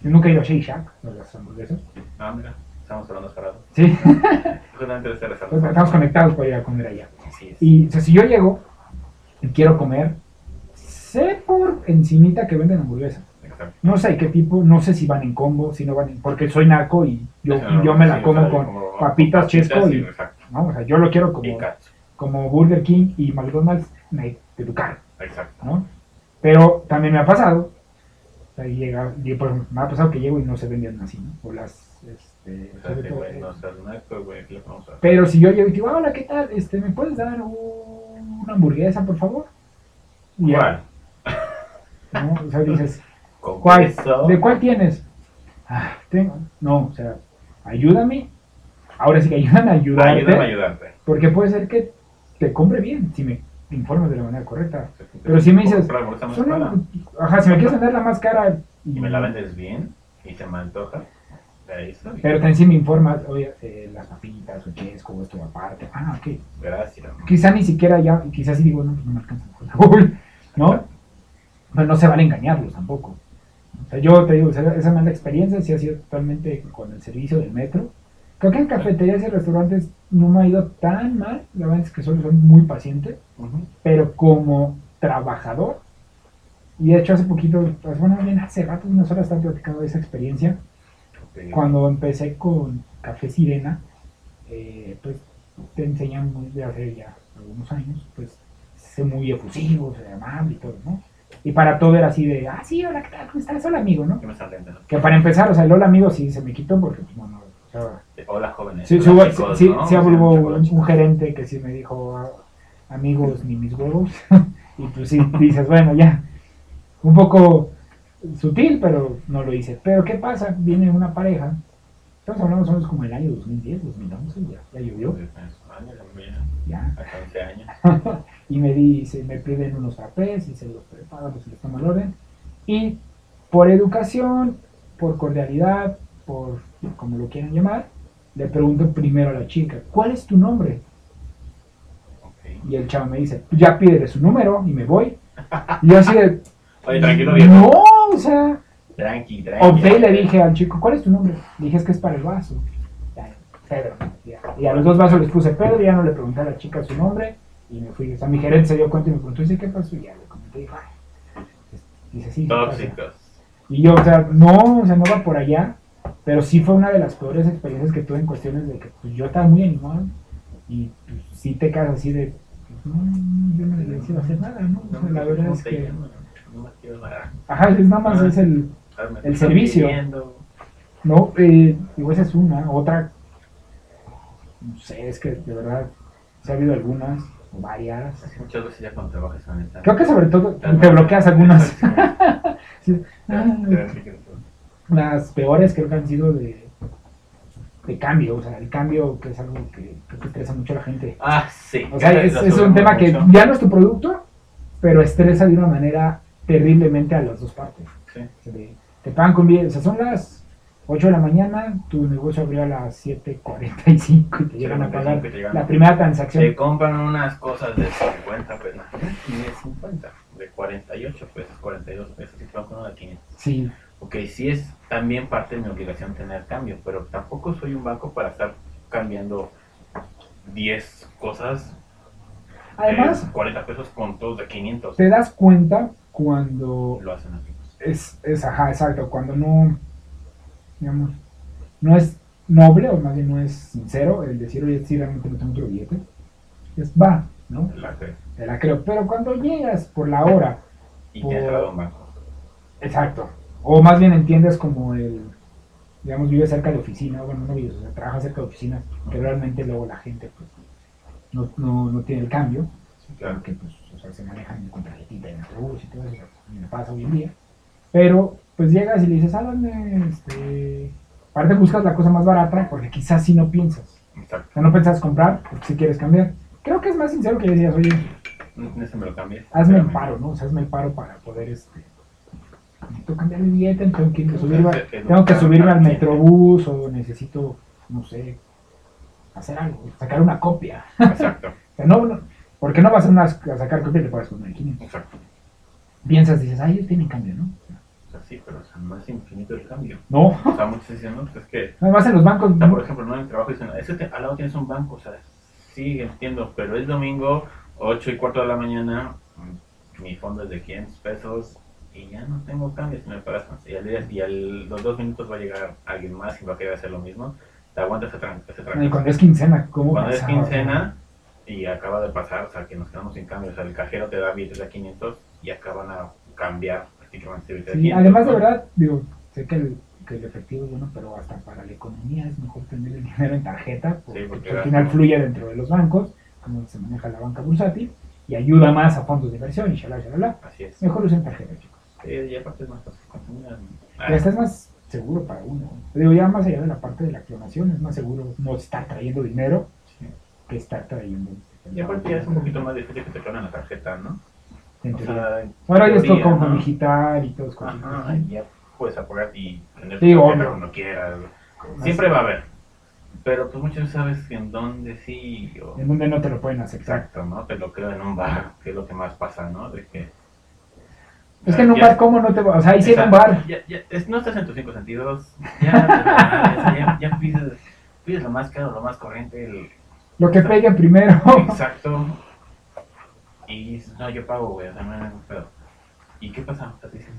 Speaker 1: Yo nunca he ido a Shake Shack, de las hamburguesas.
Speaker 2: Ah, mira, estamos hablando separados.
Speaker 1: Sí,
Speaker 2: Justamente
Speaker 1: pues estamos conectados para ir a comer allá.
Speaker 2: Así es.
Speaker 1: Y o sea, si yo llego y quiero comer, sé por encimita que venden hamburguesas. No sé qué tipo, no sé si van en combo, si no van en... Porque soy naco y yo,
Speaker 2: no,
Speaker 1: yo me la
Speaker 2: sí,
Speaker 1: como con
Speaker 2: como
Speaker 1: papitas chesco y...
Speaker 2: Exacto.
Speaker 1: ¿no? O sea, yo lo quiero como, como Burger King y McDonald's me educar,
Speaker 2: Exacto.
Speaker 1: ¿no? Pero también me ha pasado, o sea, llega, me ha pasado que llego y no se vendían así, ¿no? O las... Este,
Speaker 2: O sea,
Speaker 1: todo, eh,
Speaker 2: no naco.
Speaker 1: Pero si yo llego y digo, hola, ¿qué tal? Este, ¿Me puedes dar un- una hamburguesa, por favor? Y
Speaker 2: ¿Cuál?
Speaker 1: ¿no? O sea, dices,
Speaker 2: ¿Con
Speaker 1: ¿cuál?
Speaker 2: queso?
Speaker 1: ¿De cuál tienes? Ah, tengo. No, o sea, ayúdame. Ahora sí que ayúdame a ayudarte.
Speaker 2: Ayúdame a ayudarte.
Speaker 1: Porque puede ser que te compre bien si me informas de la manera correcta. Pero si me dices, ajá, si me quieres vender la más cara
Speaker 2: y me la vendes bien y se me antoja.
Speaker 1: Pero también si me informas, oye, eh, las papitas o chesco o esto aparte. Ah, ok.
Speaker 2: Gracias.
Speaker 1: Quizá ni siquiera ya, quizás sí digo, no, pues no me alcanza ¿no? Pero no se vale engañarlos tampoco. O sea, yo te digo, esa, mala experiencia sí ha sido totalmente con el servicio del metro. Creo que en cafeterías y restaurantes no me ha ido tan mal, la verdad es que solo son muy pacientes,
Speaker 2: Ujú.
Speaker 1: pero como trabajador, y de hecho hace poquito, pues bueno, bien hace rato, horas estaba platicando de esa experiencia, cuando empecé con Café Sirena, eh, pues te enseñan muy de hace ya algunos años, pues ser muy efusivo, ser amable y todo, ¿no? Y para todo era así de, ah, sí, hola, ¿qué tal? ¿Cómo estás? Hola, amigo, ¿no?
Speaker 2: ¿Qué me?
Speaker 1: Que para empezar, o sea, el hola, amigo sí se me quitó porque, pues, bueno, o sea,
Speaker 2: Hola, jóvenes.
Speaker 1: sí, sí,
Speaker 2: Hola,
Speaker 1: hubo-
Speaker 2: chicos,
Speaker 1: sí,
Speaker 2: ¿no?
Speaker 1: sí hubo un, un gerente que sí me dijo, "Ah, amigos ni mis huevos, y pues sí, dices, bueno, ya, un poco sutil, pero no lo hice. Pero ¿qué pasa? Viene una pareja, estamos hablando menos como el año 2010, 2011, ya, ya llovió,
Speaker 2: Años, mira,
Speaker 1: ya,
Speaker 2: hasta 11 años.
Speaker 1: y me dice, me piden unos frappés y se los preparo, pues les el orden, y por educación, por cordialidad, por como lo quieran llamar, le pregunto primero a la chica, ¿cuál es tu nombre?
Speaker 2: Ok.
Speaker 1: Y el chavo me dice, ya pídele su número y me voy. Y yo así de,
Speaker 2: Oye, tranquilo, viejo.
Speaker 1: no, o sea,
Speaker 2: Tranqui, tranqui.
Speaker 1: opté y le dije al chico, ¿cuál es tu nombre? Le dije, es que es para el vaso. Pedro. Ya. Y a los dos vasos les puse Pedro, y ya no le pregunté a la chica su nombre y me fui. O sea, mi gerente se dio cuenta y me preguntó, dice, ¿qué pasó? Y ya le comenté, dijo, "Ay". Dice, sí, sí pasa".
Speaker 2: Tóxicos.
Speaker 1: Y yo, o sea, no, o sea, no va por allá, pero sí fue una de las peores experiencias que tuve en cuestiones de que pues, yo estaba muy animado y pues, sí te quedas así de, pues, no, yo no les iba a hacer nada, ¿no? O sea, la verdad
Speaker 2: ¿Cómo
Speaker 1: es que?
Speaker 2: No me quiero nada.
Speaker 1: ajá, es nada más
Speaker 2: Ah.
Speaker 1: es el,
Speaker 2: Ah,
Speaker 1: El servicio. no, eh, digo, esa es una, otra, no sé, es que de verdad, se ha habido algunas, o varias,
Speaker 2: Muchas veces ya cuando trabajas en esta.
Speaker 1: creo que sobre todo te bloqueas algunas, Sí. Las peores creo que han sido de, de cambio, o sea, el cambio que es algo que creo que estresa mucho a la gente.
Speaker 2: Ah, sí.
Speaker 1: O sea, es, un tema que ya no es tu producto, pero estresa de una manera terriblemente a las dos partes.
Speaker 2: Sí.
Speaker 1: O sea, de- te pagan con bien, o sea, son las 8 de la mañana, tu negocio abrió a las 7.45 y te llegan a
Speaker 2: 7:45
Speaker 1: pagar
Speaker 2: te llegan.
Speaker 1: la primera transacción.
Speaker 2: Se compran unas cosas de 50 pesos, ni de 50, de 48 pesos, 42 pesos, y con uno de 500.
Speaker 1: Sí,
Speaker 2: Ok, sí es también parte de mi obligación tener cambio, pero tampoco soy un banco para estar cambiando 10 cosas
Speaker 1: además
Speaker 2: de 40 pesos con todos de 500.
Speaker 1: te das cuenta cuando
Speaker 2: Lo hacen así.
Speaker 1: es, es, ajá, exacto, cuando no, digamos, no es noble o más bien no es sincero el decir, oye, sí, realmente no tengo otro billete. Es va, ¿no?
Speaker 2: La
Speaker 1: Te la creo. Pero cuando llegas por la hora,
Speaker 2: Y
Speaker 1: Por-
Speaker 2: al lado un banco.
Speaker 1: exacto, o más bien entiendes como el, digamos, vive cerca de oficina, bueno, no vives, o sea, trabaja cerca de oficinas, que realmente luego la gente, pues, no, no, no tiene el cambio,
Speaker 2: Sí, claro.
Speaker 1: porque, pues, o sea, se manejan con tarjetita en Metrobús y todo eso, me pasa hoy en día. Pero, pues llegas y le dices, háblame, este... Aparte buscas la cosa más barata, porque quizás si no piensas.
Speaker 2: Exacto.
Speaker 1: O sea, no piensas comprar, porque si quieres cambiar. Creo que es más sincero que decías, oye,
Speaker 2: En ese me lo cambié.
Speaker 1: hazme el paro, ¿no? O sea, hazme el paro para poder, este... Necesito cambiar mi billete, tengo que,
Speaker 2: Pues,
Speaker 1: subirme, tengo que
Speaker 2: al
Speaker 1: metrobús o necesito, no sé, hacer algo, sacar una copia.
Speaker 2: Exacto.
Speaker 1: O sea, no, no, porque no vas a, una, a sacar copia y te pagas con 1500.
Speaker 2: Exacto.
Speaker 1: Piensas, dices, ay, ellos tienen cambio, ¿no?
Speaker 2: Sea, sí, pero o sea, no es infinito el cambio.
Speaker 1: No,
Speaker 2: O sea, muchos dicen, no, pues es que
Speaker 1: además en los bancos,
Speaker 2: O sea, por ejemplo, no en el trabajo dicen, es que te- al lado tienes un banco, o sea, sí, entiendo, pero es domingo, 8 y cuarto de la mañana, mi fondo es de 500 pesos y ya no tengo cambios, me pagas. Y, al día- y a los dos minutos va a llegar alguien más y va a querer hacer lo mismo, te aguanta ese ese
Speaker 1: y
Speaker 2: trancazo.
Speaker 1: cuando es quincena, ¿cómo
Speaker 2: Cuando es quincena y acaba de pasar, o sea, que nos quedamos sin cambio, o sea, el cajero te da billetes de 500 y acaban a cambiar prácticamente de
Speaker 1: Sí,
Speaker 2: 500.
Speaker 1: además de verdad, digo, sé que el, que el efectivo es bueno, pero hasta para la economía es mejor tener el dinero en tarjeta, porque,
Speaker 2: Sí, porque
Speaker 1: al final fluye dentro de los bancos, como se maneja la banca bursátil, y ayuda más a fondos de inversión y shalala, shalala.
Speaker 2: Así es.
Speaker 1: Mejor usen tarjeta, chicos.
Speaker 2: Sí, y aparte es más fácil consumir.
Speaker 1: Y hasta es más seguro para uno. Digo, ya más allá de la parte de la clonación, es más seguro no estar trayendo dinero
Speaker 2: Sí.
Speaker 1: que estar trayendo.
Speaker 2: Y aparte ya es un poquito más difícil que te clonen la tarjeta, ¿no? O sea,
Speaker 1: Ahora ya es todo como
Speaker 2: ¿no?
Speaker 1: digital y todo es
Speaker 2: Ajá, y ya puedes apagar y tener
Speaker 1: Sí,
Speaker 2: cuando quieras. Siempre va a haber. Pero pues muchos sabes en dónde sí o...
Speaker 1: En donde no te lo pueden aceptar.
Speaker 2: Exacto, ¿no? Te lo creo en un bar, que es lo que más pasa, ¿no? De que...
Speaker 1: Es que en un
Speaker 2: Ya-
Speaker 1: bar, ¿cómo no te va? O sea, ahí sí en un bar.
Speaker 2: Ya, ya, es- no estás en tus cinco sentidos. Ya, pides, pides lo más caro, lo más corriente, el,
Speaker 1: Lo que pegue primero.
Speaker 2: Exacto. Y dices, no, yo pago, güey, o sea, no hay ningún pedo. ¿Y qué pasa? O sea, te dicen,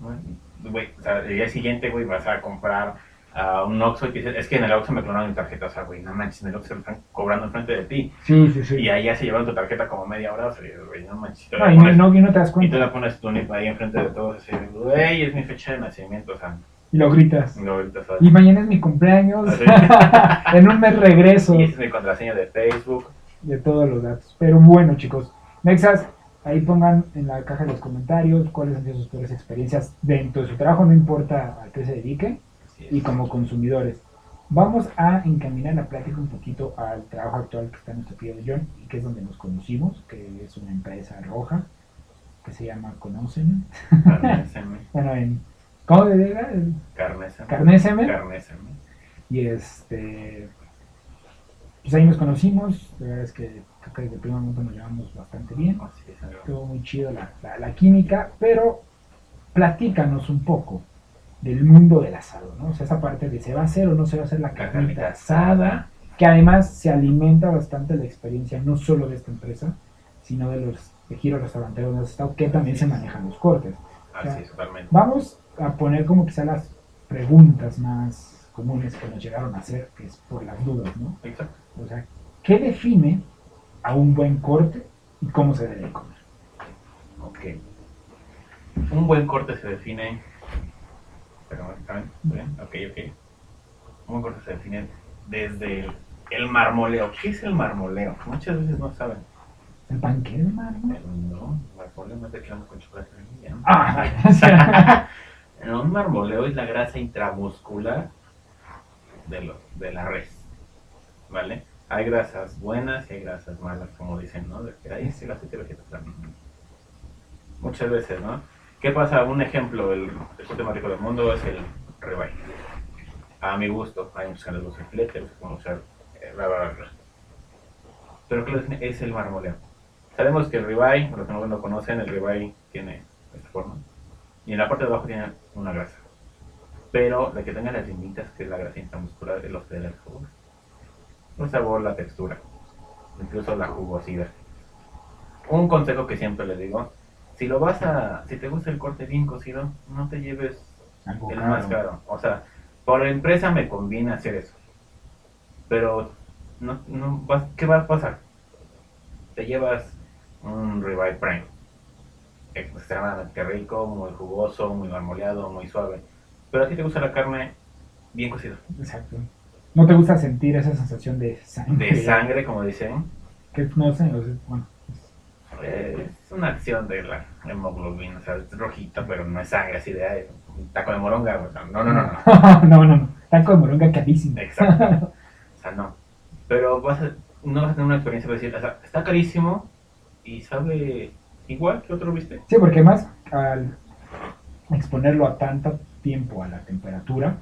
Speaker 2: bueno, güey, o sea, el día siguiente, güey, vas a comprar a un Oxxo y te dicen, es que en el Oxxo me clonaron mi tarjeta, o sea, güey, no manches, en el Oxxo lo están cobrando enfrente de ti.
Speaker 1: Sí, sí, sí.
Speaker 2: Y ahí ya se llevaron tu tarjeta como media hora, o sea, güey, no manches. te la
Speaker 1: No, y no,
Speaker 2: pones-
Speaker 1: no, y no te das
Speaker 2: y tú
Speaker 1: cuenta.
Speaker 2: la pones NIP ahí enfrente de todos, así, güey, es mi fecha de nacimiento, o sea,
Speaker 1: Y lo gritas.
Speaker 2: ahorita, ¿sabes?
Speaker 1: Y mañana es mi cumpleaños. En un mes regreso.
Speaker 2: Y esa es mi contraseña de Facebook.
Speaker 1: de todos los datos. Pero bueno, chicos, Nexas, ahí pongan en la caja de los comentarios cuáles han sido sus peores experiencias dentro de su trabajo, no importa a qué se dedique, y como consumidores. Vamos a encaminar la plática un poquito al trabajo actual que está en nuestro de John, y que es donde nos conocimos, que es una empresa roja, que se llama Conocen. Bueno, en... ¿Cómo le diga?
Speaker 2: carnéseme.
Speaker 1: Carnéseme.
Speaker 2: Carnéseme.
Speaker 1: Y este. Pues ahí nos conocimos. La verdad es que que desde el primer momento nos llevamos bastante bien. Estuvo muy chido la, la- la química, pero platícanos un poco del mundo del asado, ¿no? O sea, esa parte de se va a hacer o no se va a hacer la carnita asada, que además se alimenta bastante la experiencia no solo de esta empresa, sino de los de giro restauranteros donde has estado, que también se manejan los cortes.
Speaker 2: Así es, totalmente.
Speaker 1: Vamos a poner como quizá las preguntas más comunes que nos llegaron a hacer, que es por las dudas, ¿no?
Speaker 2: Exacto.
Speaker 1: O sea, ¿qué define a un buen corte y cómo se debe comer?
Speaker 2: Ok. Un buen corte se define. ¿saben? ¿Bien? Ok, ok. Un buen corte se define desde el, el marmoleo. ¿Qué es el marmoleo? Muchas veces no saben.
Speaker 1: ¿El panque de mármol?
Speaker 2: No, marmoleo no es de con chocolate. ¿no?
Speaker 1: Ah,
Speaker 2: un marmoleo es la grasa intramuscular de, los, de la res. ¿Vale? Hay grasas buenas y hay grasas malas, como dicen, ¿no? De que hay ese aceite vegetal. Muchas veces, ¿no? ¿Qué pasa? Un ejemplo, el, el más rico del mundo es el ribeye. a mi gusto. Hay muchos que les gusta el filete, otros que usar bla, bla, bla. Pero define es el marmoleo. Sabemos que el ribeye, los que no lo conocen, el ribeye tiene esta forma. Y en la parte de abajo tiene una grasa. Pero la que tenga las limitas, que es la grasa intramuscular, es lo que le da el sabor. El sabor, la textura, incluso la jugosidad. Un consejo que siempre les digo, si lo vas a, si te gusta el corte bien cocido, no te lleves
Speaker 1: Algo
Speaker 2: el
Speaker 1: caro.
Speaker 2: más caro. O sea, por la empresa me conviene hacer eso. Pero, no, no, vas- ¿qué va a pasar? Te llevas un ribeye prime. Extremadamente rico, muy jugoso, muy marmoleado, muy suave. Pero a ti te gusta la carne bien cocida.
Speaker 1: Exacto. ¿No te gusta sentir esa sensación de sangre?
Speaker 2: De sangre, como dicen.
Speaker 1: Que no sé, bueno.
Speaker 2: Eh, Es una acción de la hemoglobina, o sea, es rojita, pero no es sangre así de ay, taco de moronga. No, no, no, no.
Speaker 1: no, no, no. Taco de moronga carísimo.
Speaker 2: Exacto. O sea, no. Pero vas a, no vas a tener una experiencia para decir, o sea, está carísimo y sabe igual que otro viste.
Speaker 1: Sí, porque más al exponerlo a tanto tiempo a la temperatura,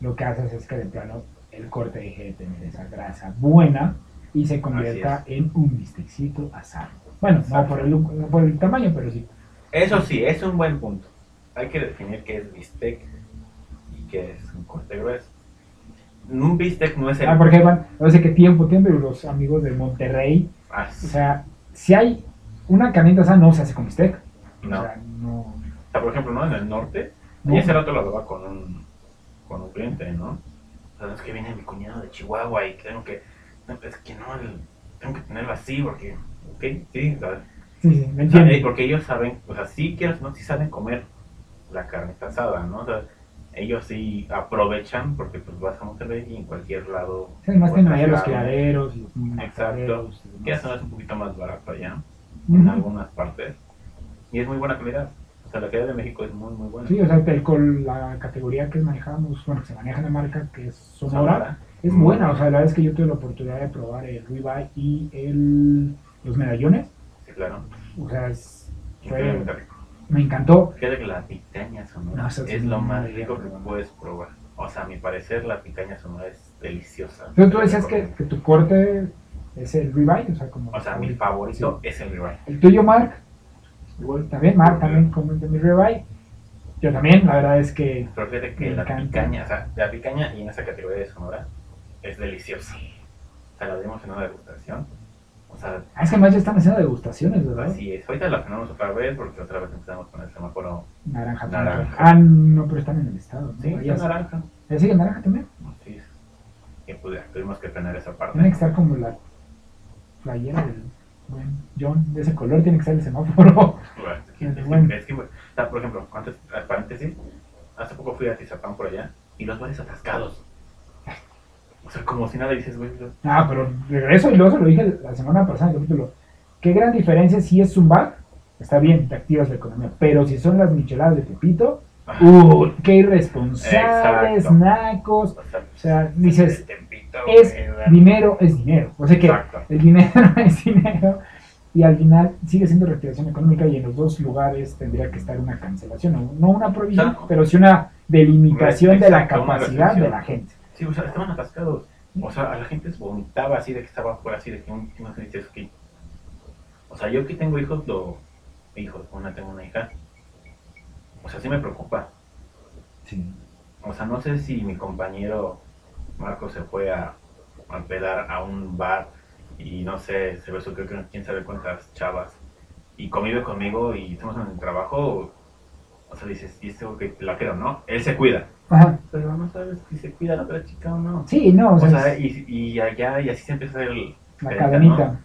Speaker 1: lo que haces es que de plano el corte deje de tener esa grasa buena y se convierta en un bistecito asado. Bueno, no por, el, no por el tamaño, pero sí.
Speaker 2: Eso sí, es un buen punto. Hay que definir qué es bistec y qué es un corte grueso. Un bistec no es el...
Speaker 1: Ah, porque van, no sé qué tiempo, tiempo, los amigos de Monterrey,
Speaker 2: Ah,
Speaker 1: o sea, si hay una carnita asada, no se hace con bistec.
Speaker 2: no.
Speaker 1: O sea, no.
Speaker 2: O sea, por ejemplo, ¿no? En el norte,
Speaker 1: no.
Speaker 2: y ese rato lo hablaba con un, con un cliente, ¿no? O sea, es que viene mi cuñado de Chihuahua y tengo que, no, es que no, el- tengo que tenerlo así porque, ok, sí,
Speaker 1: me entiendo.
Speaker 2: eh, porque ellos saben, o sea, sí quieres, no, sí saben comer la carne asada, ¿no? O sea, ellos sí aprovechan porque pues vas a Monterrey y en cualquier lado.
Speaker 1: Sí, además tienen allá los criaderos y los
Speaker 2: Exacto. Que eso es un poquito más barato allá, en algunas partes. Y es muy buena calidad. O sea, la calidad de México es muy, muy buena.
Speaker 1: Sí, o sea, el- con la categoría que manejamos, bueno, que se maneja en la marca, que es Sonora,
Speaker 2: Sonora.
Speaker 1: es buena. O sea, la verdad es que yo tuve la oportunidad de probar el ribeye y el, los medallones.
Speaker 2: Sí, claro.
Speaker 1: O sea, es- fue- me encantó.
Speaker 2: Fíjate que la picaña sonora
Speaker 1: No, sí
Speaker 2: es lo más rico que puedes probar. O sea, a mi parecer la picaña sonora es deliciosa.
Speaker 1: Entonces tú decías que, que tu corte es el ribeye, o sea, como...
Speaker 2: O sea, mi favorito es el ribeye.
Speaker 1: El tuyo, Mark, igual también, Mark también come de mi ribeye. Yo también, la verdad es que
Speaker 2: Pero fíjate que la
Speaker 1: encanta.
Speaker 2: picaña, o sea, la picaña y en esa categoría de sonora es deliciosa. O sea, la dimos en una degustación. O sea,
Speaker 1: Ah, es que más ya están haciendo degustaciones, ¿verdad?
Speaker 2: así es. Ahorita la frenamos otra vez porque otra vez empezamos con el semáforo.
Speaker 1: Naranja.
Speaker 2: Naranja.
Speaker 1: Ah, no, pero están en el estado. ¿no?
Speaker 2: Sí,
Speaker 1: Allá
Speaker 2: es
Speaker 1: sí.
Speaker 2: naranja.
Speaker 1: ¿Ya sigue naranja también?
Speaker 2: Y pues tuvimos que frenar esa parte.
Speaker 1: Tiene que estar como la playera del John, de ese color, tiene que estar el semáforo.
Speaker 2: Bueno, es que-
Speaker 1: Es
Speaker 2: es que-
Speaker 1: bueno.
Speaker 2: es que, o sea, por ejemplo, antes, paréntesis, hace poco fui a Tizapán por allá y los bares atascados. O sea, como si nada dices, güey.
Speaker 1: Ah, pero regreso y luego se lo dije la semana pasada en el capítulo. Qué gran diferencia si es Zumba, está bien, te activas la economía, pero si son las micheladas de Pepito. ¡uh! ¡Qué irresponsables,
Speaker 2: Exacto.
Speaker 1: nacos!
Speaker 2: O sea,
Speaker 1: O sea, dices, Es
Speaker 2: güey,
Speaker 1: dinero es dinero. O sea que
Speaker 2: Exacto.
Speaker 1: el dinero es dinero y al final sigue siendo reactivación económica y en los dos lugares tendría que estar una cancelación, no- no una prohibición,
Speaker 2: Exacto.
Speaker 1: pero sí una delimitación de la capacidad de la gente.
Speaker 2: Sí, o sea, estaban atascados. O sea, a la gente se vomitaba así de que estaba afuera, así de que un- no sé, dices, ok. O sea, yo que tengo hijos, lo. Hijos, una tengo una hija. O sea, sí me preocupa. O sea, no sé si mi compañero Marco se fue a, a pedar a un bar y no sé, se besó creo que quién sabe cuántas chavas y convive conmigo y estamos en el trabajo. O sea, dices, y este que la quiero, ¿no? Él se cuida.
Speaker 1: Ajá.
Speaker 2: Pero no sabes si se cuida la otra chica o no.
Speaker 1: Sí, no, o
Speaker 2: O
Speaker 1: sea,
Speaker 2: sea,
Speaker 1: es
Speaker 2: y, y allá, y así se empieza el...
Speaker 1: la cadenita.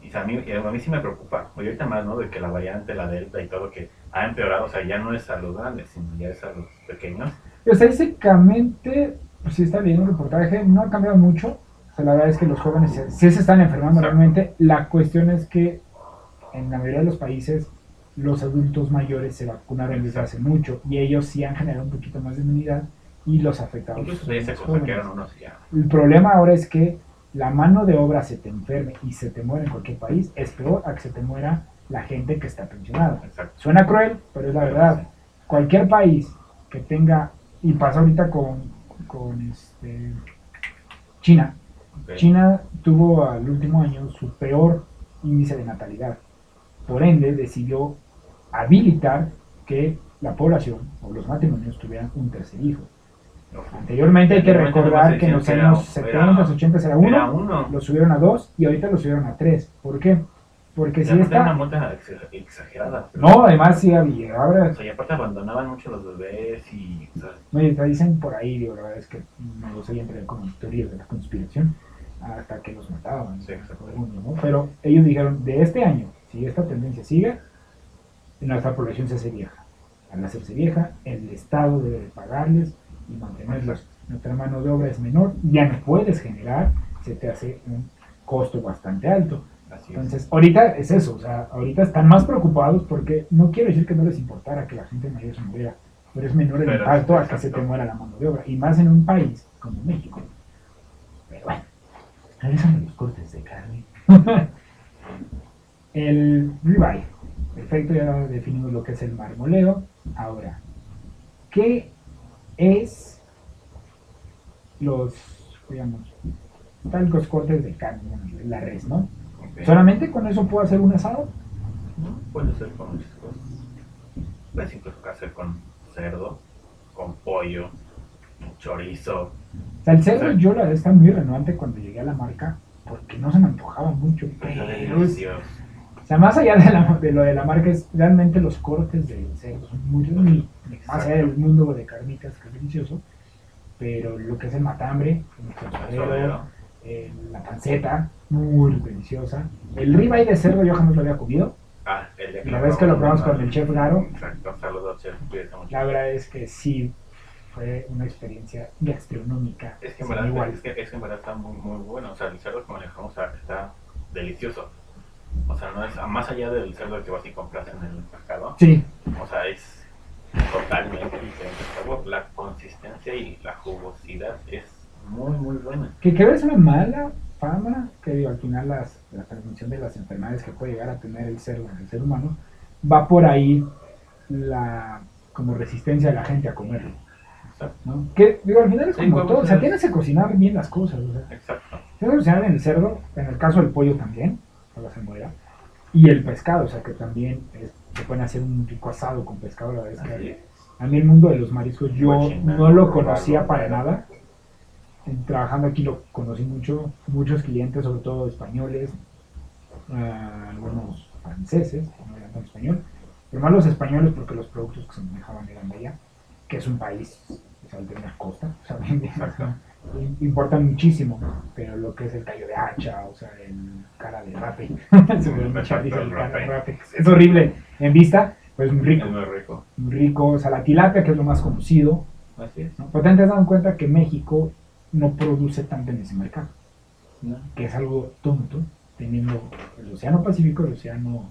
Speaker 2: Y o sea, a, mí, y a mí sí me preocupa. Oye, ahorita más, ¿no? De que la variante, la delta y todo, que ha empeorado. O sea, ya no es a los grandes, sino ya es a los pequeños.
Speaker 1: Pero estadísticamente, pues sí está leyendo un reportaje, no ha cambiado mucho. O sea, la verdad es que los jóvenes se- sí se están enfermando realmente. La cuestión es que en la mayoría de los países los adultos mayores se vacunaron desde hace mucho y ellos sí han generado un poquito más de inmunidad y los afectados.
Speaker 2: Incluso se
Speaker 1: los jóvenes.
Speaker 2: consaquearon unos ya.
Speaker 1: El problema ahora es que la mano de obra se te enferme y se te muere en cualquier país, es peor a que se te muera la gente que está pensionada.
Speaker 2: Exacto.
Speaker 1: Suena cruel, pero es la verdad. Cualquier país que tenga, y pasa ahorita con, con este, China. China tuvo al último año su peor índice de natalidad. Por ende, decidió habilitar que la población o los matrimonios tuvieran un tercer hijo. Anteriormente hay que recordar que en los años
Speaker 2: era-
Speaker 1: 70, 80 era uno,
Speaker 2: Era uno.
Speaker 1: lo subieron a dos y ahorita lo subieron a tres. ¿Por qué? Porque si
Speaker 2: Ya era una
Speaker 1: está...
Speaker 2: multa ex- exagerada. pero-
Speaker 1: No, además sí había, ahora
Speaker 2: O sea, y aparte abandonaban mucho los bebés y. O sea,
Speaker 1: Oye, te dicen por ahí, digo, la verdad es que no lo sé, entre como teorías de la conspiración, hasta que los mataban,
Speaker 2: Sí,
Speaker 1: ¿no? Pero ellos dijeron, de este año, si esta tendencia sigue, nuestra población se hace vieja. Al hacerse vieja, el Estado debe de pagarles y mantenerlos. Nuestra mano de obra es menor, ya no puedes generar, se te hace un costo bastante alto.
Speaker 2: Así es.
Speaker 1: Entonces, ahorita es eso, o sea, ahorita están más preocupados porque no quiero decir que no les importara que la gente mayor se muriera, pero es menor el
Speaker 2: Pero,
Speaker 1: impacto a que se te muera la mano de obra, y más en un país como México. Pero bueno, regresando los cortes de carne. el ribeye, perfecto, ya definimos lo que es el marmoleo. Ahora, ¿qué es los, digamos, talcos cortes de carne, la res, ¿no? ¿Solamente con eso puedo hacer un asado?
Speaker 2: ¿no? Puede ser con muchas cosas. Puedes incluso hacer con cerdo, con pollo, chorizo.
Speaker 1: O sea, el cerdo yo la verdad está muy renuente cuando llegué a la marca porque no se me antojaba mucho.
Speaker 2: Pero
Speaker 1: o sea, más allá de, la- de lo de la marca, es realmente los cortes del cerdo son muy muy- Más allá del mundo de carnitas, que es delicioso. Pero lo que es el matambre, el
Speaker 2: Suadero.
Speaker 1: eh, la panceta, muy deliciosa. El ribeye de cerdo yo jamás lo había comido.
Speaker 2: Ah, el de
Speaker 1: La vez que lo probamos con el chef Garo,
Speaker 2: Exacto, saludos, chef.
Speaker 1: La verdad es que sí fue una experiencia gastronómica.
Speaker 2: Es que en verdad,
Speaker 1: igual.
Speaker 2: es que, es que en verdad está muy, muy bueno. O sea, el cerdo que manejamos a- está delicioso. O sea, no es más allá del cerdo que vas y compras en el mercado.
Speaker 1: Sí,
Speaker 2: O sea, es totalmente diferente sabor. La consistencia y la jugosidad es muy, muy buena.
Speaker 1: que creo es una mala fama, que digo, al final las, la transmisión de las enfermedades que puede llegar a tener el en el ser humano, va por ahí la como resistencia de la gente a comerlo.
Speaker 2: Exacto.
Speaker 1: ¿no? Que digo, al final es como todo, o sea,
Speaker 2: es-
Speaker 1: tienes que cocinar bien las cosas. O sea,
Speaker 2: Exacto.
Speaker 1: tienes que cocinar en el cerdo, en el caso del pollo también, para se muera, y el pescado, o sea, que también es- se pueden hacer un rico asado con pescado, la verdad es que a mí el mundo de los mariscos yo
Speaker 2: Cochina,
Speaker 1: no lo conocía para nada. En- Trabajando aquí lo conocí mucho, muchos clientes, sobre todo españoles, ah, algunos franceses, no hablan tanto español, pero más los españoles porque los productos que se manejaban eran de allá, que es un país, de una costa, o sea,
Speaker 2: Exacto.
Speaker 1: im- importan muchísimo, pero lo que es el callo de hacha, o sea, el cara de rape, es horrible en vista, pero es muy rico
Speaker 2: Es muy rico.
Speaker 1: muy rico, o sea, la tilapia, que es lo más conocido.
Speaker 2: Así es.
Speaker 1: ¿no? Pero te has dado cuenta que México no produce tanto en ese mercado,
Speaker 2: ¿no?
Speaker 1: que es algo tonto, teniendo el Océano Pacífico el Océano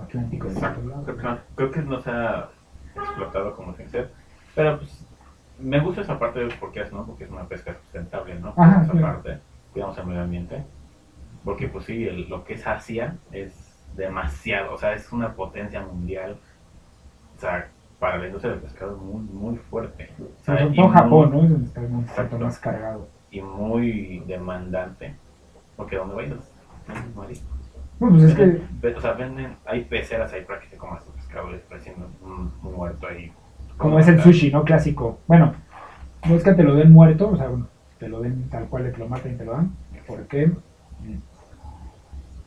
Speaker 1: Atlántico de otro lado.
Speaker 2: Creo que, no, creo que no se ha explotado como que ser. Pero pues me gusta esa parte porque es, ¿no? Porque es una pesca sustentable, ¿no?
Speaker 1: Ajá,
Speaker 2: esa
Speaker 1: claro.
Speaker 2: parte. Cuidamos el medio ambiente. Porque pues sí, el- lo que es Asia es demasiado, o sea, es una potencia mundial. O sea, para la industria del pescado es muy, muy fuerte. O sea,
Speaker 1: Sobre
Speaker 2: muy-
Speaker 1: Japón, ¿no? Es donde está un
Speaker 2: Exacto.
Speaker 1: tanto más cargado.
Speaker 2: Y muy demandante. Porque donde vayas, venden marisco.
Speaker 1: Bueno, pues es que
Speaker 2: ve- o sea, venden, hay peceras ahí para que te comas tu pescado, y está haciendo un, un muerto ahí.
Speaker 1: como es el sushi, ¿no? Clásico. Bueno, no es que te lo den muerto, o sea, bueno, te lo den tal cual, te lo maten y te lo dan, porque mm,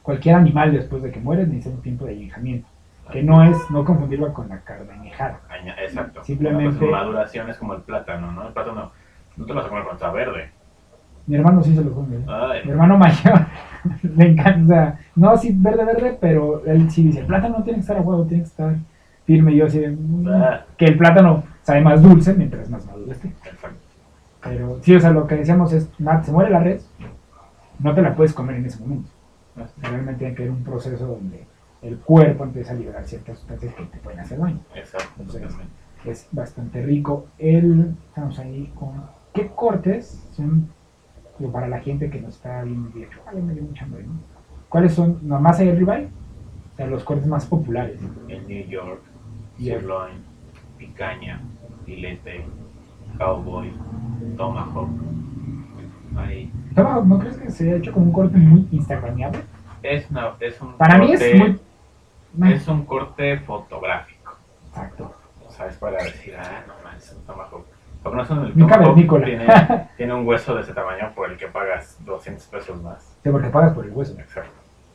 Speaker 1: cualquier animal después de que muere necesita un tiempo de añejamiento, que no es, no confundirlo con la carne añejada.
Speaker 2: Aña- Exacto.
Speaker 1: Simplemente-
Speaker 2: cosa, maduración es como el plátano, ¿no? El plátano no te lo vas a comer cuando está verde.
Speaker 1: Mi hermano sí se lo come. ¿eh? Mi hermano mayor le encanta, no, sí, verde, verde, pero él sí dice, el plátano no tiene que estar a huevo, tiene que estar firme. Y yo así, de, "Mm",
Speaker 2: Ah.
Speaker 1: que el plátano sabe más dulce mientras más maduro esté.
Speaker 2: exacto.
Speaker 1: Pero sí, o sea, lo que decíamos es, se muere la red, no te la puedes comer en ese momento. Sea, realmente tiene que haber un proceso donde el cuerpo empieza a liberar ciertas sustancias que te pueden hacer daño.
Speaker 2: Exacto,
Speaker 1: Entonces. Es bastante rico. El, estamos ahí con, ¿qué cortes son digo, para la gente que nos está y dice, "Ay, me dio mucha hambre", ¿no? ¿Cuáles son, no, más allá del ribeye? O sea, los cortes más populares.
Speaker 2: En New York, sirloin, picaña, filete, cowboy, tomahawk. Ahí.
Speaker 1: Tomahawk, ¿no crees que se ha hecho como un corte muy instagramiable?
Speaker 2: Es, una, es un
Speaker 1: Para mí
Speaker 2: corte,
Speaker 1: es muy...
Speaker 2: es un corte fotográfico.
Speaker 1: Exacto.
Speaker 2: O sea, es para decir, ah, no un no es
Speaker 1: Mi
Speaker 2: tomahawk
Speaker 1: cavernícola.
Speaker 2: tiene, tiene un hueso de ese tamaño por el que pagas 200 pesos más.
Speaker 1: Sí, porque pagas por el hueso.
Speaker 2: Exacto.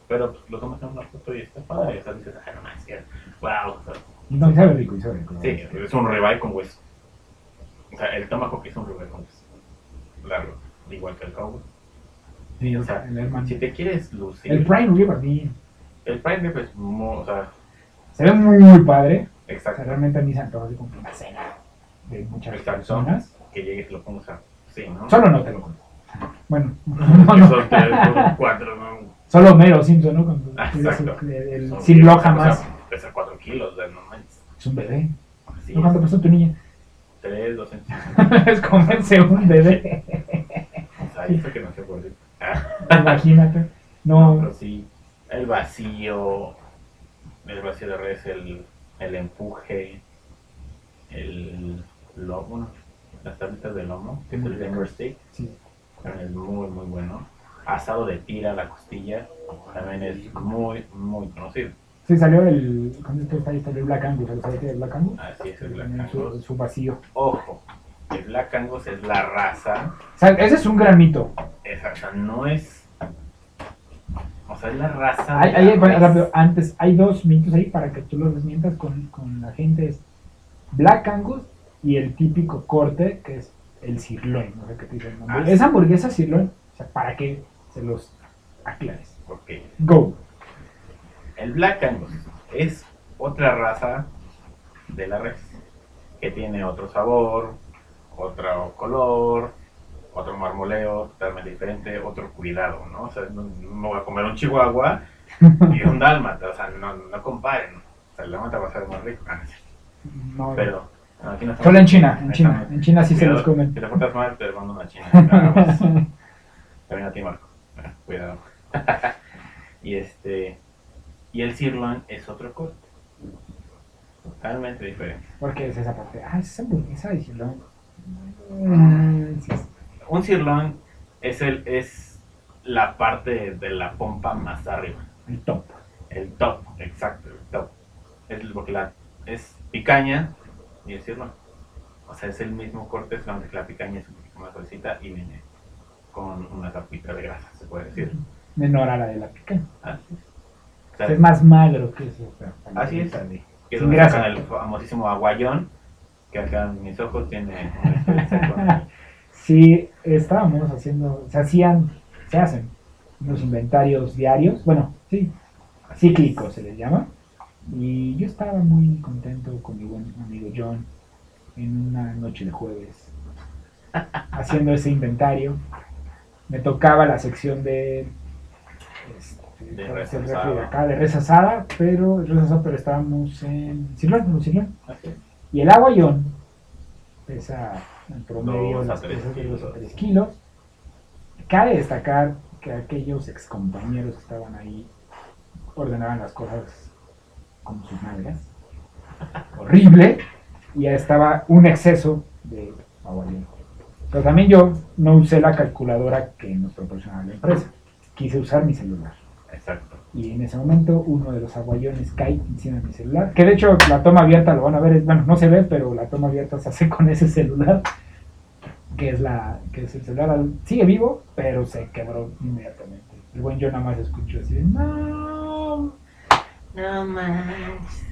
Speaker 2: Pero pues, lo tomas en una foto y está padre. O sea, dices, ah, no manches, wow. O sea,
Speaker 1: Y no, y sabe rico, y sabe rico.
Speaker 2: sí, es un ribeye con hueso. O sea, el tomahawk es un ribeye con hueso. Largo, igual que el cowboy.
Speaker 1: Sí,
Speaker 2: O sea,
Speaker 1: el
Speaker 2: si te quieres lucir,
Speaker 1: El Prime River, sí.
Speaker 2: el prime rib es muy, o sea,
Speaker 1: Se ve muy, muy padre. O sea,
Speaker 2: exacto.
Speaker 1: realmente a mí se antoja así como una cena de muchas
Speaker 2: Exacto.
Speaker 1: personas.
Speaker 2: Que llegues y lo pongas a, sí, ¿no?
Speaker 1: Solo no te lo compro. Bueno, no,
Speaker 2: son cuatro, ¿no?
Speaker 1: solo Mero Simpson, ¿no? Con el,
Speaker 2: exacto.
Speaker 1: el- el-
Speaker 2: Son
Speaker 1: sin
Speaker 2: bien,
Speaker 1: lo
Speaker 2: o sea,
Speaker 1: jamás.
Speaker 2: Pesa cuatro kilos, de no manches.
Speaker 1: Es un bebé. ¿No cuánto pesó tu niña?
Speaker 2: tres, dos centímetros.
Speaker 1: es comerse un bebé.
Speaker 2: O sea, eso que no se puede.
Speaker 1: Imagínate.
Speaker 2: No,
Speaker 1: No,
Speaker 2: pero sí, el vacío, el vacío de res, el, el empuje, el lomo, bueno, las tablitas de lomo, que es el finger steak,
Speaker 1: sí.
Speaker 2: también es muy, muy bueno. Asado de tira, la costilla, también es muy, muy conocido.
Speaker 1: Sí, salió el. Esto está ahí, salió el Black Angus. ¿Sabes qué es Black Angus?
Speaker 2: Así es el Black
Speaker 1: También su,
Speaker 2: Angus.
Speaker 1: su vacío.
Speaker 2: Ojo, el Black Angus es la raza,
Speaker 1: O sea, ese es un gran mito.
Speaker 2: esa, o sea, no es... O sea, es la raza...
Speaker 1: Hay, bueno, rápido, antes, hay dos mitos ahí para que tú los desmientas con, con la gente. Es Black Angus y el típico corte que es el sirloin. No sé qué te dice el nombre.
Speaker 2: Ah.
Speaker 1: Esa hamburguesa sirloin, o sea, para que se los aclares.
Speaker 2: Ok.
Speaker 1: Go.
Speaker 2: El Black Angus es otra raza de la res que tiene otro sabor, otro color, otro marmoleo totalmente diferente, otro cuidado, ¿no? O sea, no, no me voy a comer un chihuahua y un dálmata, o sea, no, no comparen. O sea, el dálmata va a ser más rico, no pero no, aquí no
Speaker 1: Solo en China, en China.
Speaker 2: estamos-
Speaker 1: En China sí se los comen.
Speaker 2: Si te portas mal, te mando una china. También a ti, Marco. Ah, Cuidado. y este. Y el sirloin es otro corte. Totalmente diferente.
Speaker 1: Porque es esa parte. Ah, es esa hamburguesa de sirloin. Mm,
Speaker 2: Un sirloin es el es la parte de la pompa más arriba.
Speaker 1: el top.
Speaker 2: El top, exacto, el top. Es porque la, es picaña y el sirloin. O sea, es el mismo corte, solamente que la picaña es un poquito más suavecita y viene con una tapita de grasa, se puede decir.
Speaker 1: Menor a la de la pica.
Speaker 2: Así es. O sea,
Speaker 1: Es más magro que eso.
Speaker 2: Así es. que es donde
Speaker 1: grasa.
Speaker 2: sacan el famosísimo aguayón, que acá en mis ojos tiene una experiencia con-
Speaker 1: Sí, estábamos haciendo, se hacían, se hacen unos inventarios diarios, bueno, sí, cíclicos se les llama. Y yo estaba muy contento con mi buen amigo John en una noche de jueves, haciendo ese inventario. Me tocaba la sección de, este,
Speaker 2: De
Speaker 1: ¿cuál
Speaker 2: res
Speaker 1: de
Speaker 2: asada.
Speaker 1: acá? de res asada, pero, res asada, pero estábamos en Sirloin, en.
Speaker 2: Así es.
Speaker 1: Y el aguayón pesa en promedio
Speaker 2: Dos a
Speaker 1: las
Speaker 2: tres
Speaker 1: pesas de 2 a
Speaker 2: kilos.
Speaker 1: 3 kilos. Cabe destacar que aquellos excompañeros que estaban ahí ordenaban las cosas como sus nalgas. Horrible. Y ya estaba un exceso de aguayón. Pero también yo no usé la calculadora que nos proporcionaba la empresa. Quise usar mi celular.
Speaker 2: Exacto.
Speaker 1: Y en ese momento uno de los aguayones cae encima de mi celular. Que de hecho la toma abierta lo van a ver, es- bueno, no se ve, pero la toma abierta se hace con ese celular. Que es la, que es el celular. al- Sigue vivo, pero se quebró inmediatamente. El buen yo nada más escucho así de, no.
Speaker 2: No manches.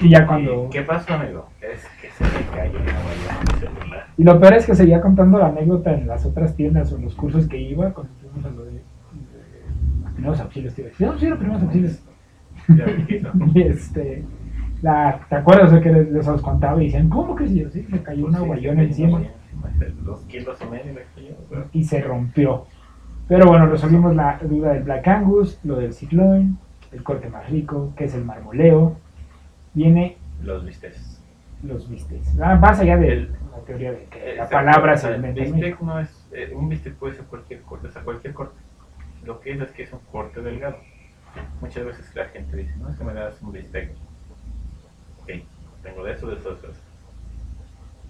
Speaker 1: Y ya cuando...
Speaker 2: ¿Qué pasó, amigo? Es que se me cayó el aguayón celular.
Speaker 1: Y lo peor es que seguía contando la anécdota en las otras tiendas o en los cursos que iba, cuando fuimos a lo de primeros auxilios, tío. No, sí, los primeros auxilios.
Speaker 2: Ya.
Speaker 1: Y este, la, ¿te acuerdas de que les, les os contaba y decían, ¿cómo que sí? Yo, sí, me cayó un
Speaker 2: Sí,
Speaker 1: aguayón
Speaker 2: sí,
Speaker 1: encima
Speaker 2: Dos kilos y medio
Speaker 1: y se rompió. Pero bueno, resolvimos la duda del Black Angus, lo del sirloin, el corte más rico, que es el marmoleo. Viene
Speaker 2: Los vistes.
Speaker 1: los bistecs. Ah, Más allá de
Speaker 2: El-
Speaker 1: la teoría de que la palabra se
Speaker 2: el
Speaker 1: inventa.
Speaker 2: no es, eh, un bistec puede ser cualquier corte, o sea, cualquier corte. Lo que es es que es un corte delgado. Muchas veces la gente dice, no es que me das un bistec. Ok, tengo de eso, de eso, de eso.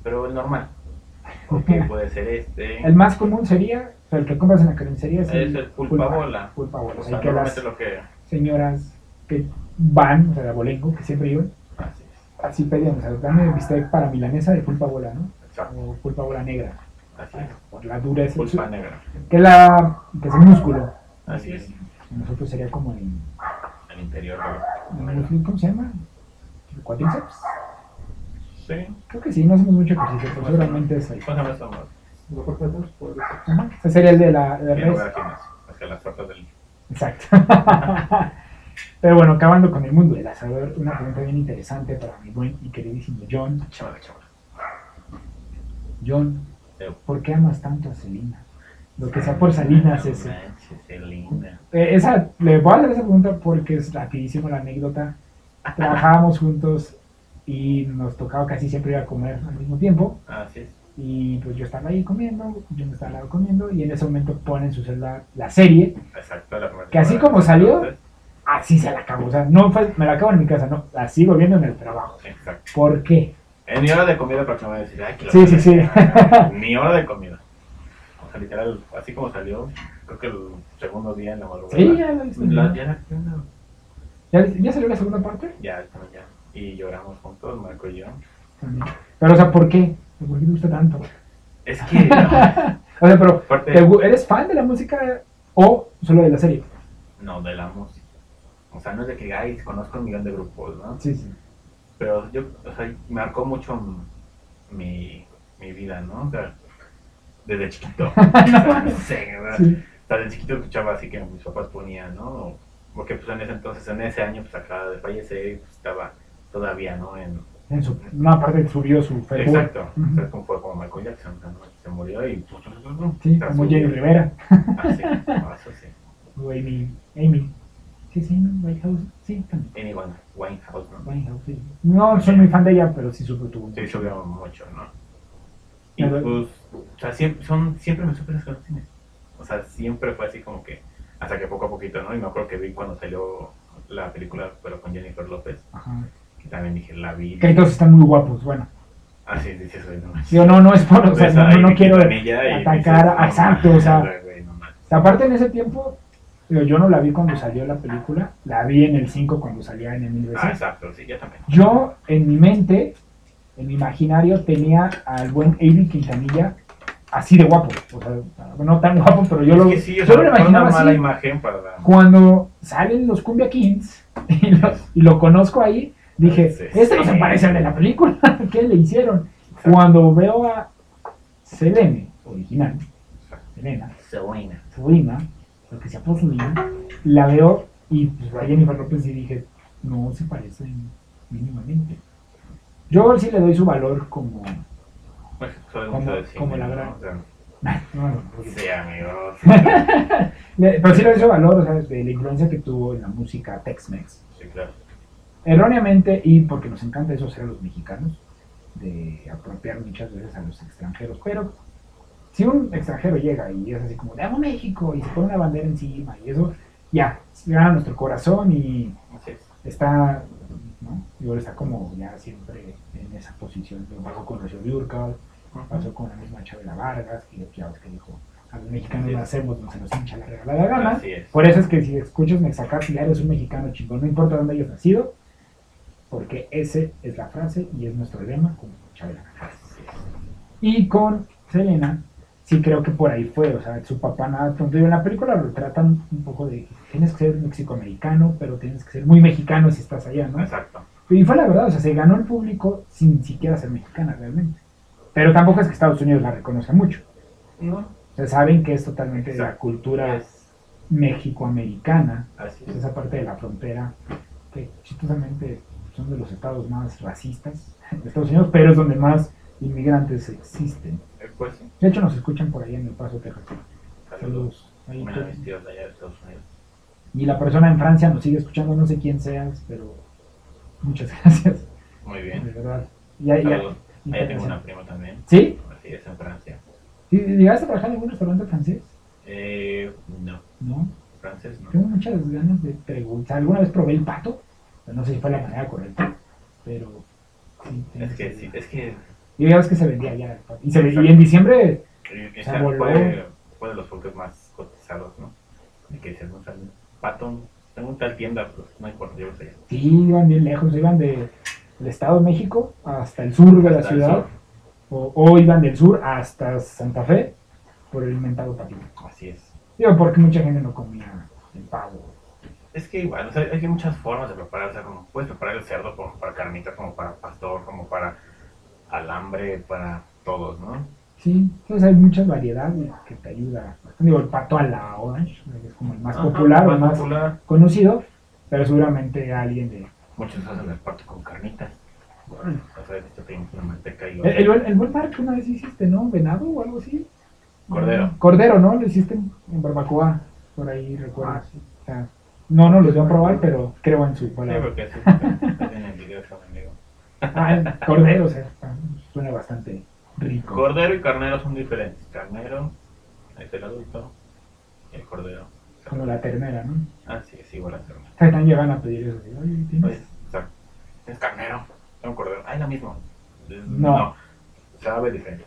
Speaker 2: Pero el normal. o que puede ser este.
Speaker 1: El más común sería, o sea, el que compras en la carnicería es,
Speaker 2: Es el pulpa bola.
Speaker 1: Pulpa bola.
Speaker 2: O sea,
Speaker 1: que las
Speaker 2: lo que.
Speaker 1: señoras que van, o sea, de abolengo, que siempre iban,
Speaker 2: Así es.
Speaker 1: así pedían, o sea, dame bistec para milanesa de pulpa bola, ¿no?
Speaker 2: Exacto.
Speaker 1: O pulpa bola negra,
Speaker 2: Así es.
Speaker 1: por la dureza.
Speaker 2: Pulpa negra.
Speaker 1: Que, la, que es el músculo.
Speaker 2: Así es.
Speaker 1: Nosotros sería como el,
Speaker 2: El interior
Speaker 1: músculo, ¿cómo se llama? ¿El cuádriceps?
Speaker 2: Sí.
Speaker 1: Creo que sí, no hacemos mucho ejercicio, pero seguramente es ahí.
Speaker 2: ¿Cómo se llama eso?
Speaker 3: Lo cortas dos por
Speaker 1: Ajá, Ese sería el de la de
Speaker 2: no
Speaker 1: res.
Speaker 2: que las tortas del.
Speaker 1: Exacto. Pero bueno, acabando con el mundo del asador, una pregunta bien interesante para mi buen y queridísimo John.
Speaker 2: Chaval, chaval.
Speaker 1: John, ¿por qué amas tanto a Selena? Lo que sea por Salinas
Speaker 2: no
Speaker 1: ese.
Speaker 2: manches, qué linda.
Speaker 1: Eh, esa, le voy a hacer esa pregunta porque es rapidísimo la anécdota. Trabajábamos juntos y nos tocaba casi siempre ir a comer al mismo tiempo.
Speaker 2: Así es.
Speaker 1: Y pues yo estaba ahí comiendo, yo me estaba al lado comiendo y en ese momento pone en su celular la serie.
Speaker 2: Exacto. La
Speaker 1: Que así como salió, Así se la acabo. O sea, no fue, me la acabo en mi casa, no. La sigo viendo en el trabajo.
Speaker 2: Exacto.
Speaker 1: ¿Por qué?
Speaker 2: En mi hora de comida, para que me decir, ay, que
Speaker 1: Sí, sí, sí.
Speaker 2: Mi hora de comida. Literal, así como salió, creo que el segundo día en la madrugada.
Speaker 1: Sí, ya.
Speaker 2: La- ya, ya,
Speaker 1: ¿Ya, ya salió la segunda parte?
Speaker 2: ya, ya. Y lloramos juntos, Marco y yo.
Speaker 1: También. Pero, o sea, ¿por qué? ¿Por qué te gusta tanto?
Speaker 2: Es que,
Speaker 1: O sea, pero,
Speaker 2: aparte,
Speaker 1: ¿te gu- ¿eres fan de la música o solo de la serie?
Speaker 2: no, de la música. O sea, no es de que, ay, conozco un millón de grupos, ¿no?
Speaker 1: Sí, sí.
Speaker 2: Pero yo, o sea, marcó mucho mi, mi vida, ¿no? O sea, desde chiquito. No sé, ¿verdad?
Speaker 1: sí.
Speaker 2: O sea, de chiquito escuchaba así que mis papás ponían, ¿no? Porque pues en ese entonces, en ese año, pues acaba de fallecer y pues estaba todavía, ¿no? En,
Speaker 1: En su, una parte subió su Facebook.
Speaker 2: exacto. O sea, como fue como Michael Jackson, ¿no? Se murió y... pues,
Speaker 1: Sí,
Speaker 2: o sea,
Speaker 1: como. Jenny Rivera.
Speaker 2: Ah, sí, eso sí.
Speaker 1: O Amy. Amy. Sí, sí, Whitehouse. Sí, también.
Speaker 2: Amy Winehouse, ¿no?
Speaker 1: Winehouse, sí. No soy muy fan de ella, pero sí supe tuvo.
Speaker 2: Sí, subió mucho, ¿no? Y
Speaker 1: Pero-
Speaker 2: pues, o sea, siempre, son, siempre me supe esas canciones. O sea, siempre fue así como que, hasta que poco a poquito, ¿no? Y me acuerdo que vi cuando salió la película, pero con Jennifer López,
Speaker 1: Ajá.
Speaker 2: que también dije, la vi.
Speaker 1: Que todos están muy guapos, bueno.
Speaker 2: Ah, sí, sí, sí, no manches.
Speaker 1: Yo no, no es por, o sea, no, no, no quiero atacar,
Speaker 2: dices, no
Speaker 1: exacto, o sea, aparte en ese tiempo, yo no la vi cuando salió la película, la vi en el 5 cuando salía en el mil
Speaker 2: Ah,
Speaker 1: veces.
Speaker 2: exacto, sí, yo también.
Speaker 1: Yo, en mi mente, en mi imaginario, tenía al buen Avi Quintanilla así de guapo, o sea, no tan guapo, pero yo
Speaker 2: es
Speaker 1: lo,
Speaker 2: que sí, o
Speaker 1: yo
Speaker 2: sea,
Speaker 1: lo imaginaba
Speaker 2: una mala
Speaker 1: así.
Speaker 2: imagen para.
Speaker 1: Cuando salen los Cumbia Kings y lo, y lo conozco ahí, dije,
Speaker 2: Sí,
Speaker 1: este no se parece al de la película, ¿qué le hicieron? Cuando veo a Selene, original, Selena,
Speaker 2: Selena.
Speaker 1: Selena, lo que sea por su niño, la veo y pues a Jennifer López y dije, no se parecen mínimamente. Yo sí le doy su valor como...
Speaker 2: Pues, soy
Speaker 1: Como-
Speaker 2: mucho de cine,
Speaker 1: como la
Speaker 2: ¿no?
Speaker 1: gran-
Speaker 2: O sea,
Speaker 1: no,
Speaker 2: Sí, amigo.
Speaker 1: le- pero sí le doy su valor, o sea, de la influencia que tuvo en la música Tex-Mex.
Speaker 2: Sí, claro.
Speaker 1: Erróneamente, y porque nos encanta eso ser a los mexicanos, de apropiar muchas veces a los extranjeros, pero si un extranjero llega y es así como, de amo México, y se pone una bandera encima, y eso, ya, gana nuestro corazón y está, ¿no? Y ahora está como ya siempre en esa posición. Lo pasó con Rocío Dúrcal, pasó con la misma Chabela Vargas, que ya ves que dijo, a los mexicanos lo hacemos, no se nos hincha la regalada gana.
Speaker 2: Es.
Speaker 1: Por eso es que si escuchas Mexacap ya eres un mexicano chingón, no importa dónde hayas nacido, porque ese es la frase y es nuestro lema con Chabela.
Speaker 2: Es.
Speaker 1: Y con Selena, sí creo que por ahí fue, o sea, su papá nada tonto. Y en la película lo tratan un poco de, tienes que ser mexicoamericano, pero tienes que ser muy mexicano si estás allá, ¿no?
Speaker 2: Exacto.
Speaker 1: Y fue la verdad, o sea, se ganó el público sin siquiera ser mexicana realmente. Pero tampoco es que Estados Unidos la reconozca mucho.
Speaker 2: No.
Speaker 1: O sea, saben que es totalmente de la cultura
Speaker 2: Es-
Speaker 1: mexicoamericana,
Speaker 2: Así
Speaker 1: es
Speaker 2: es.
Speaker 1: esa parte de la frontera que chistosamente son de los estados más racistas de Estados Unidos, pero es donde más inmigrantes existen.
Speaker 2: Pues sí.
Speaker 1: De hecho, nos escuchan por allá en El Paso, Texas.
Speaker 2: Saludos.
Speaker 1: Ahí
Speaker 2: Bueno,
Speaker 1: todos.
Speaker 2: mis tíos de allá de Estados Unidos.
Speaker 1: Y la persona en Francia nos sigue escuchando, no sé quién seas, pero muchas gracias,
Speaker 2: Muy
Speaker 1: de
Speaker 2: bien.
Speaker 1: verdad. Ya, ya,
Speaker 2: Saludos. Allá tengo una prima también.
Speaker 1: ¿Sí?
Speaker 2: Así es, en Francia.
Speaker 1: ¿Llegaste a trabajar en algún restaurante francés?
Speaker 2: Eh, no.
Speaker 1: No.
Speaker 2: Francés no.
Speaker 1: Tengo muchas ganas de preguntar. Alguna vez probé el pato, no sé si fue la manera correcta, pero sí.
Speaker 2: Es que sí, es que
Speaker 1: Y ya ves que se vendía ya. Y, se y en diciembre,
Speaker 2: Y- y
Speaker 1: Se voló.
Speaker 2: fue, fue de los productos más cotizados, ¿no? De que no sé, pato, tengo un tal tienda, pues no importa, yo lo sé.
Speaker 1: sí, iban bien lejos. Iban de- del Estado de México hasta el sur de la
Speaker 2: Hasta
Speaker 1: ciudad. O, o iban del sur hasta Santa Fe por el inventado patito.
Speaker 2: Así es.
Speaker 1: Digo, porque mucha gente no comía el pavo.
Speaker 2: Es que igual, o sea, hay muchas formas de preparar, o sea, como puedes preparar el cerdo como para carnitas, como para pastor, como para alambre, para todos, ¿no?
Speaker 1: Sí, entonces hay muchas variedades que te ayuda. Digo, el pato a la orange es como el más
Speaker 2: Ajá,
Speaker 1: popular el más
Speaker 2: popular.
Speaker 1: conocido, pero seguramente alguien de...
Speaker 2: Muchos hacen el pato con carnitas. O sea, tiene una manteca y
Speaker 1: El, el, buen- el buen par que una vez hiciste, ¿no? ¿Venado o algo así?
Speaker 2: Cordero.
Speaker 1: Cordero, ¿no? Lo hiciste en, barbacoa, por ahí recuerdo.
Speaker 2: Ah, sí.
Speaker 1: O sea, no, no los voy a probar, pero creo en su
Speaker 2: Sí,
Speaker 1: palabra.
Speaker 2: porque así hacen en video con amigo.
Speaker 1: Ah, el cordero, o sea, suena bastante rico.
Speaker 2: Cordero y carnero son diferentes. Carnero es el adulto y el cordero.
Speaker 1: Como la ternera, ¿no?
Speaker 2: Ah, sí, es igual a ternero.
Speaker 1: O sea, Están llegando a pedir eso. Oye,
Speaker 2: Oye,
Speaker 1: ¿tienes?
Speaker 2: o sea, es carnero, es un cordero. Ah, es lo mismo.
Speaker 1: No.
Speaker 2: sabe diferente.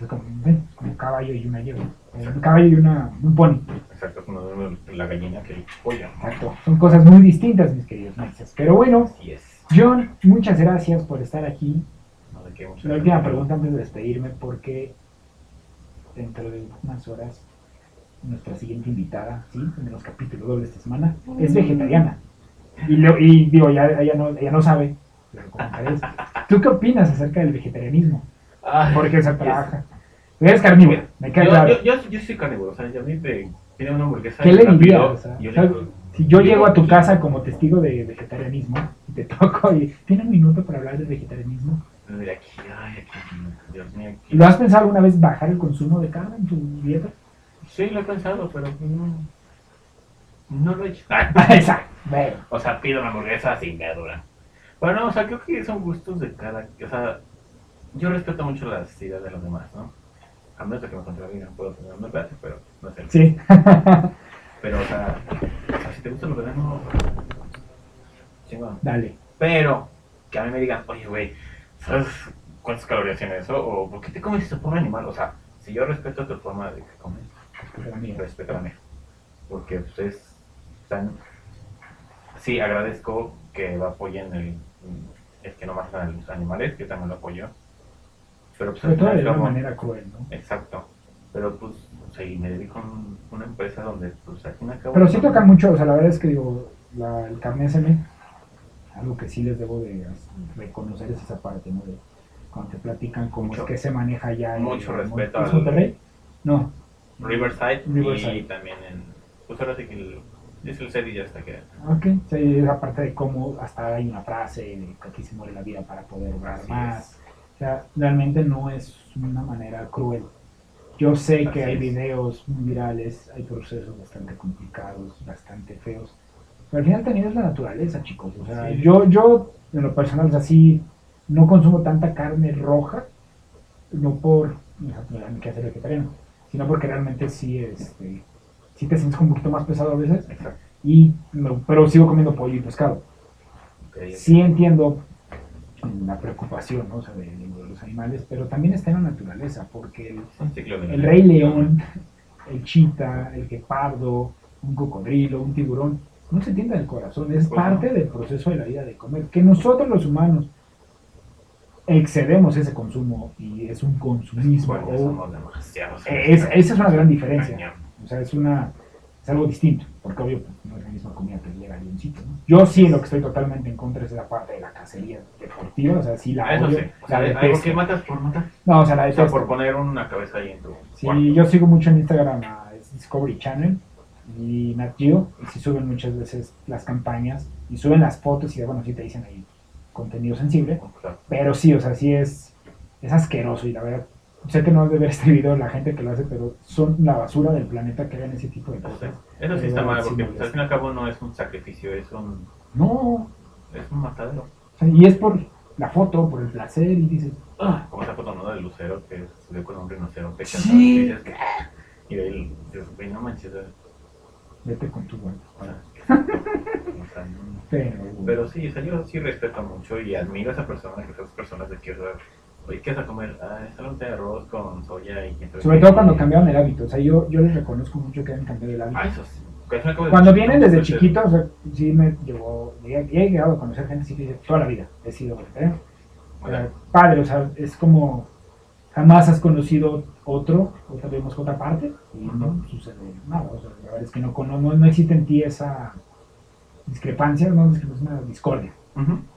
Speaker 1: Es como, ven, un caballo y una yegua. Un caballo y una, un pony.
Speaker 2: Exacto, como la gallina que el pollo.
Speaker 1: Exacto. Son cosas muy distintas, mis queridos meses. Pero bueno,
Speaker 2: Así es.
Speaker 1: John, muchas gracias por estar aquí.
Speaker 2: No de qué.
Speaker 1: La última pregunta antes de despedirme, porque dentro de unas horas nuestra siguiente invitada, ¿sí? En los capítulos dobles esta semana, es vegetariana. Y, lo- y digo, ya, ella, no, ella no sabe, pero. ¿Tú qué opinas acerca del vegetarianismo? Porque se trabaja. Eres carnívoro, me
Speaker 2: yo,
Speaker 1: claro.
Speaker 2: yo, yo, yo soy carnívoro, o sea, yo a mí me pide una hamburguesa.
Speaker 1: ¿Qué le dirías? O sea,
Speaker 2: yo le digo,
Speaker 1: si yo llego a tu casa como testigo de vegetarianismo y te toco y tiene un minuto para hablar del vegetarianismo,
Speaker 2: De aquí, ay, aquí, Dios mío. Aquí.
Speaker 1: ¿lo has pensado alguna vez bajar el consumo de carne en tu dieta?
Speaker 2: Sí, lo he pensado, pero no, no lo he hecho.
Speaker 1: Exacto. Bueno,
Speaker 2: o sea, pido una hamburguesa sin verdura. Bueno, o sea, creo que son gustos de cada. O sea, yo respeto mucho las ideas de los demás, ¿no? A menos de que me contradigan, puedo tener un debate, pero no sé.
Speaker 1: sí.
Speaker 2: Pero, o sea, si te gusta lo vegano, chingón.
Speaker 1: Dale.
Speaker 2: Pero, que a mí me digan, oye, güey, ¿sabes cuántas calorías tiene eso? ¿O por qué te comes ese pobre animal? O sea, si yo respeto tu forma de que comes, respeta la mía. Porque pues, es tan... Sí, agradezco que apoyen el, el que no matan a los animales, que también lo apoyo. Pero pues al
Speaker 1: todo de una manera cruel, ¿no?
Speaker 2: Exacto. Pero pues, o sea, y me dedico a un- una empresa donde pues al fin y al cabo...
Speaker 1: Pero sí toca mucho, o sea, la verdad es que digo, la, el carne SM, algo que sí les debo de reconocer es esa parte, ¿no? De cuando te platican cómo
Speaker 2: Mucho-
Speaker 1: es que se maneja ya en
Speaker 2: mucho
Speaker 1: en
Speaker 2: respeto
Speaker 1: ¿es
Speaker 2: al-
Speaker 1: Monterrey? No.
Speaker 2: Riverside,
Speaker 1: Riverside.
Speaker 2: y también en... Pues ahora sí que el, es el set y ya está que...
Speaker 1: Ok, sí, esa parte de cómo hasta hay una frase de que aquí se muere la vida para poder
Speaker 2: Así
Speaker 1: más. O sea, realmente no es una manera cruel. Yo sé que
Speaker 2: Así
Speaker 1: hay
Speaker 2: es.
Speaker 1: videos virales, hay procesos bastante complicados, bastante feos. Pero al final también es la naturaleza, chicos. O sea,
Speaker 2: Sí.
Speaker 1: yo, yo, en lo personal, o sea, sí, no consumo tanta carne roja, no por hay que hacer vegetariano, sino porque realmente sí, este, sí te sientes un poquito más pesado a veces.
Speaker 2: Exacto.
Speaker 1: Y, no, pero sigo comiendo pollo y pescado. Sí entiendo la preocupación ¿no? o sea, de, de los animales, pero también está en la naturaleza, porque el, rey león, el chita, el guepardo, un cocodrilo, un tiburón, no se tienta el corazón, es
Speaker 2: Pues
Speaker 1: parte del proceso de la vida de comer. Que nosotros los humanos excedemos ese consumo y es un consumismo. O- es- esa es una gran diferencia. O sea, es una es algo distinto, porque obvio pues, no es la misma comida que llega a un sitio. ¿no? Yo sí lo que estoy totalmente en contra es la parte de la cacería deportiva, o sea, sí la
Speaker 2: Eso
Speaker 1: odio,
Speaker 2: sí. O
Speaker 1: la
Speaker 2: sea, algo
Speaker 1: detesto.
Speaker 2: que matas por matar.
Speaker 1: No, o sea, la
Speaker 2: O sea,
Speaker 1: detesto.
Speaker 2: por poner una cabeza ahí en tu
Speaker 1: Sí,
Speaker 2: cuarto.
Speaker 1: yo sigo mucho en Instagram a Discovery Channel y Nat Geo, y sí suben muchas veces las campañas y suben las fotos y bueno, sí te dicen ahí contenido sensible,
Speaker 2: O
Speaker 1: pero sí, o sea, sí es, es asqueroso y la verdad, sé que no es de ver este video la gente que lo hace, pero son la basura del planeta que hagan ese tipo de cosas.
Speaker 2: Eso sí está mal, porque pues, al fin y al cabo no es un sacrificio, es un,
Speaker 1: No,
Speaker 2: es un matadero.
Speaker 1: o sea, y es por la foto, por el placer y dices,
Speaker 2: Ah, como esa foto ¿no? del lucero que subió con un rinoceronte.
Speaker 1: Sí.
Speaker 2: Y dices, "Ah", y de ahí dices, güey, no manches.
Speaker 1: vete con tu bueno. Pero,
Speaker 2: Pero sí, o sea, yo sí respeto mucho y admiro a esa persona, que esas personas de que ¿qué vas a comer? Ah, es un té de arroz con soya y...
Speaker 1: Sobre todo cuando cambiaron el hábito. O sea, yo, yo les reconozco mucho que han cambiado el hábito.
Speaker 2: Ah, eso sí.
Speaker 1: Cuando vienen desde chiquitos, o sea, sí me llevó, he, he llegado a conocer gente así que toda la vida he sido Eh, padre, o sea, es como jamás has conocido otro, otra vemos otra parte y no sucede nada. O sea, la verdad es que no, no, no existe en ti esa discrepancia, no es una discordia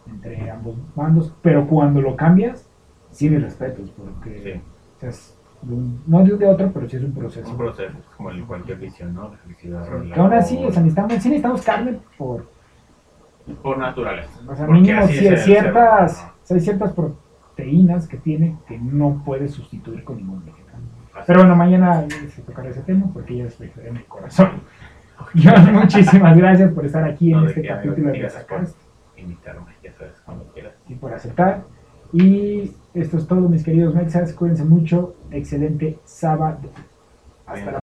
Speaker 1: entre ambos bandos, pero cuando lo cambias, sí mis respetos, porque
Speaker 2: Sí,
Speaker 1: o sea, es de un- no de de otro, pero sí es un proceso.
Speaker 2: es un proceso, es como el- cualquier visión, ¿no? La felicidad.
Speaker 1: Que aún así, o sea, necesitamos, sí necesitamos carne por
Speaker 2: Por naturaleza.
Speaker 1: O sea, mínimo
Speaker 2: es el
Speaker 1: ciertas,
Speaker 2: ser
Speaker 1: hay ciertas proteínas que tiene que no puedes sustituir con ningún vegetal.
Speaker 2: Así
Speaker 1: Pero bueno, mañana se tocará ese tema porque ya es vegetariano de corazón. John, muchísimas gracias por estar aquí en
Speaker 2: No,
Speaker 1: este capítulo de
Speaker 2: invitarme, ya sabes, cuando quieras.
Speaker 1: y por aceptar. Y esto es todo, mis queridos mexas. Cuídense mucho. Excelente sábado. Hasta la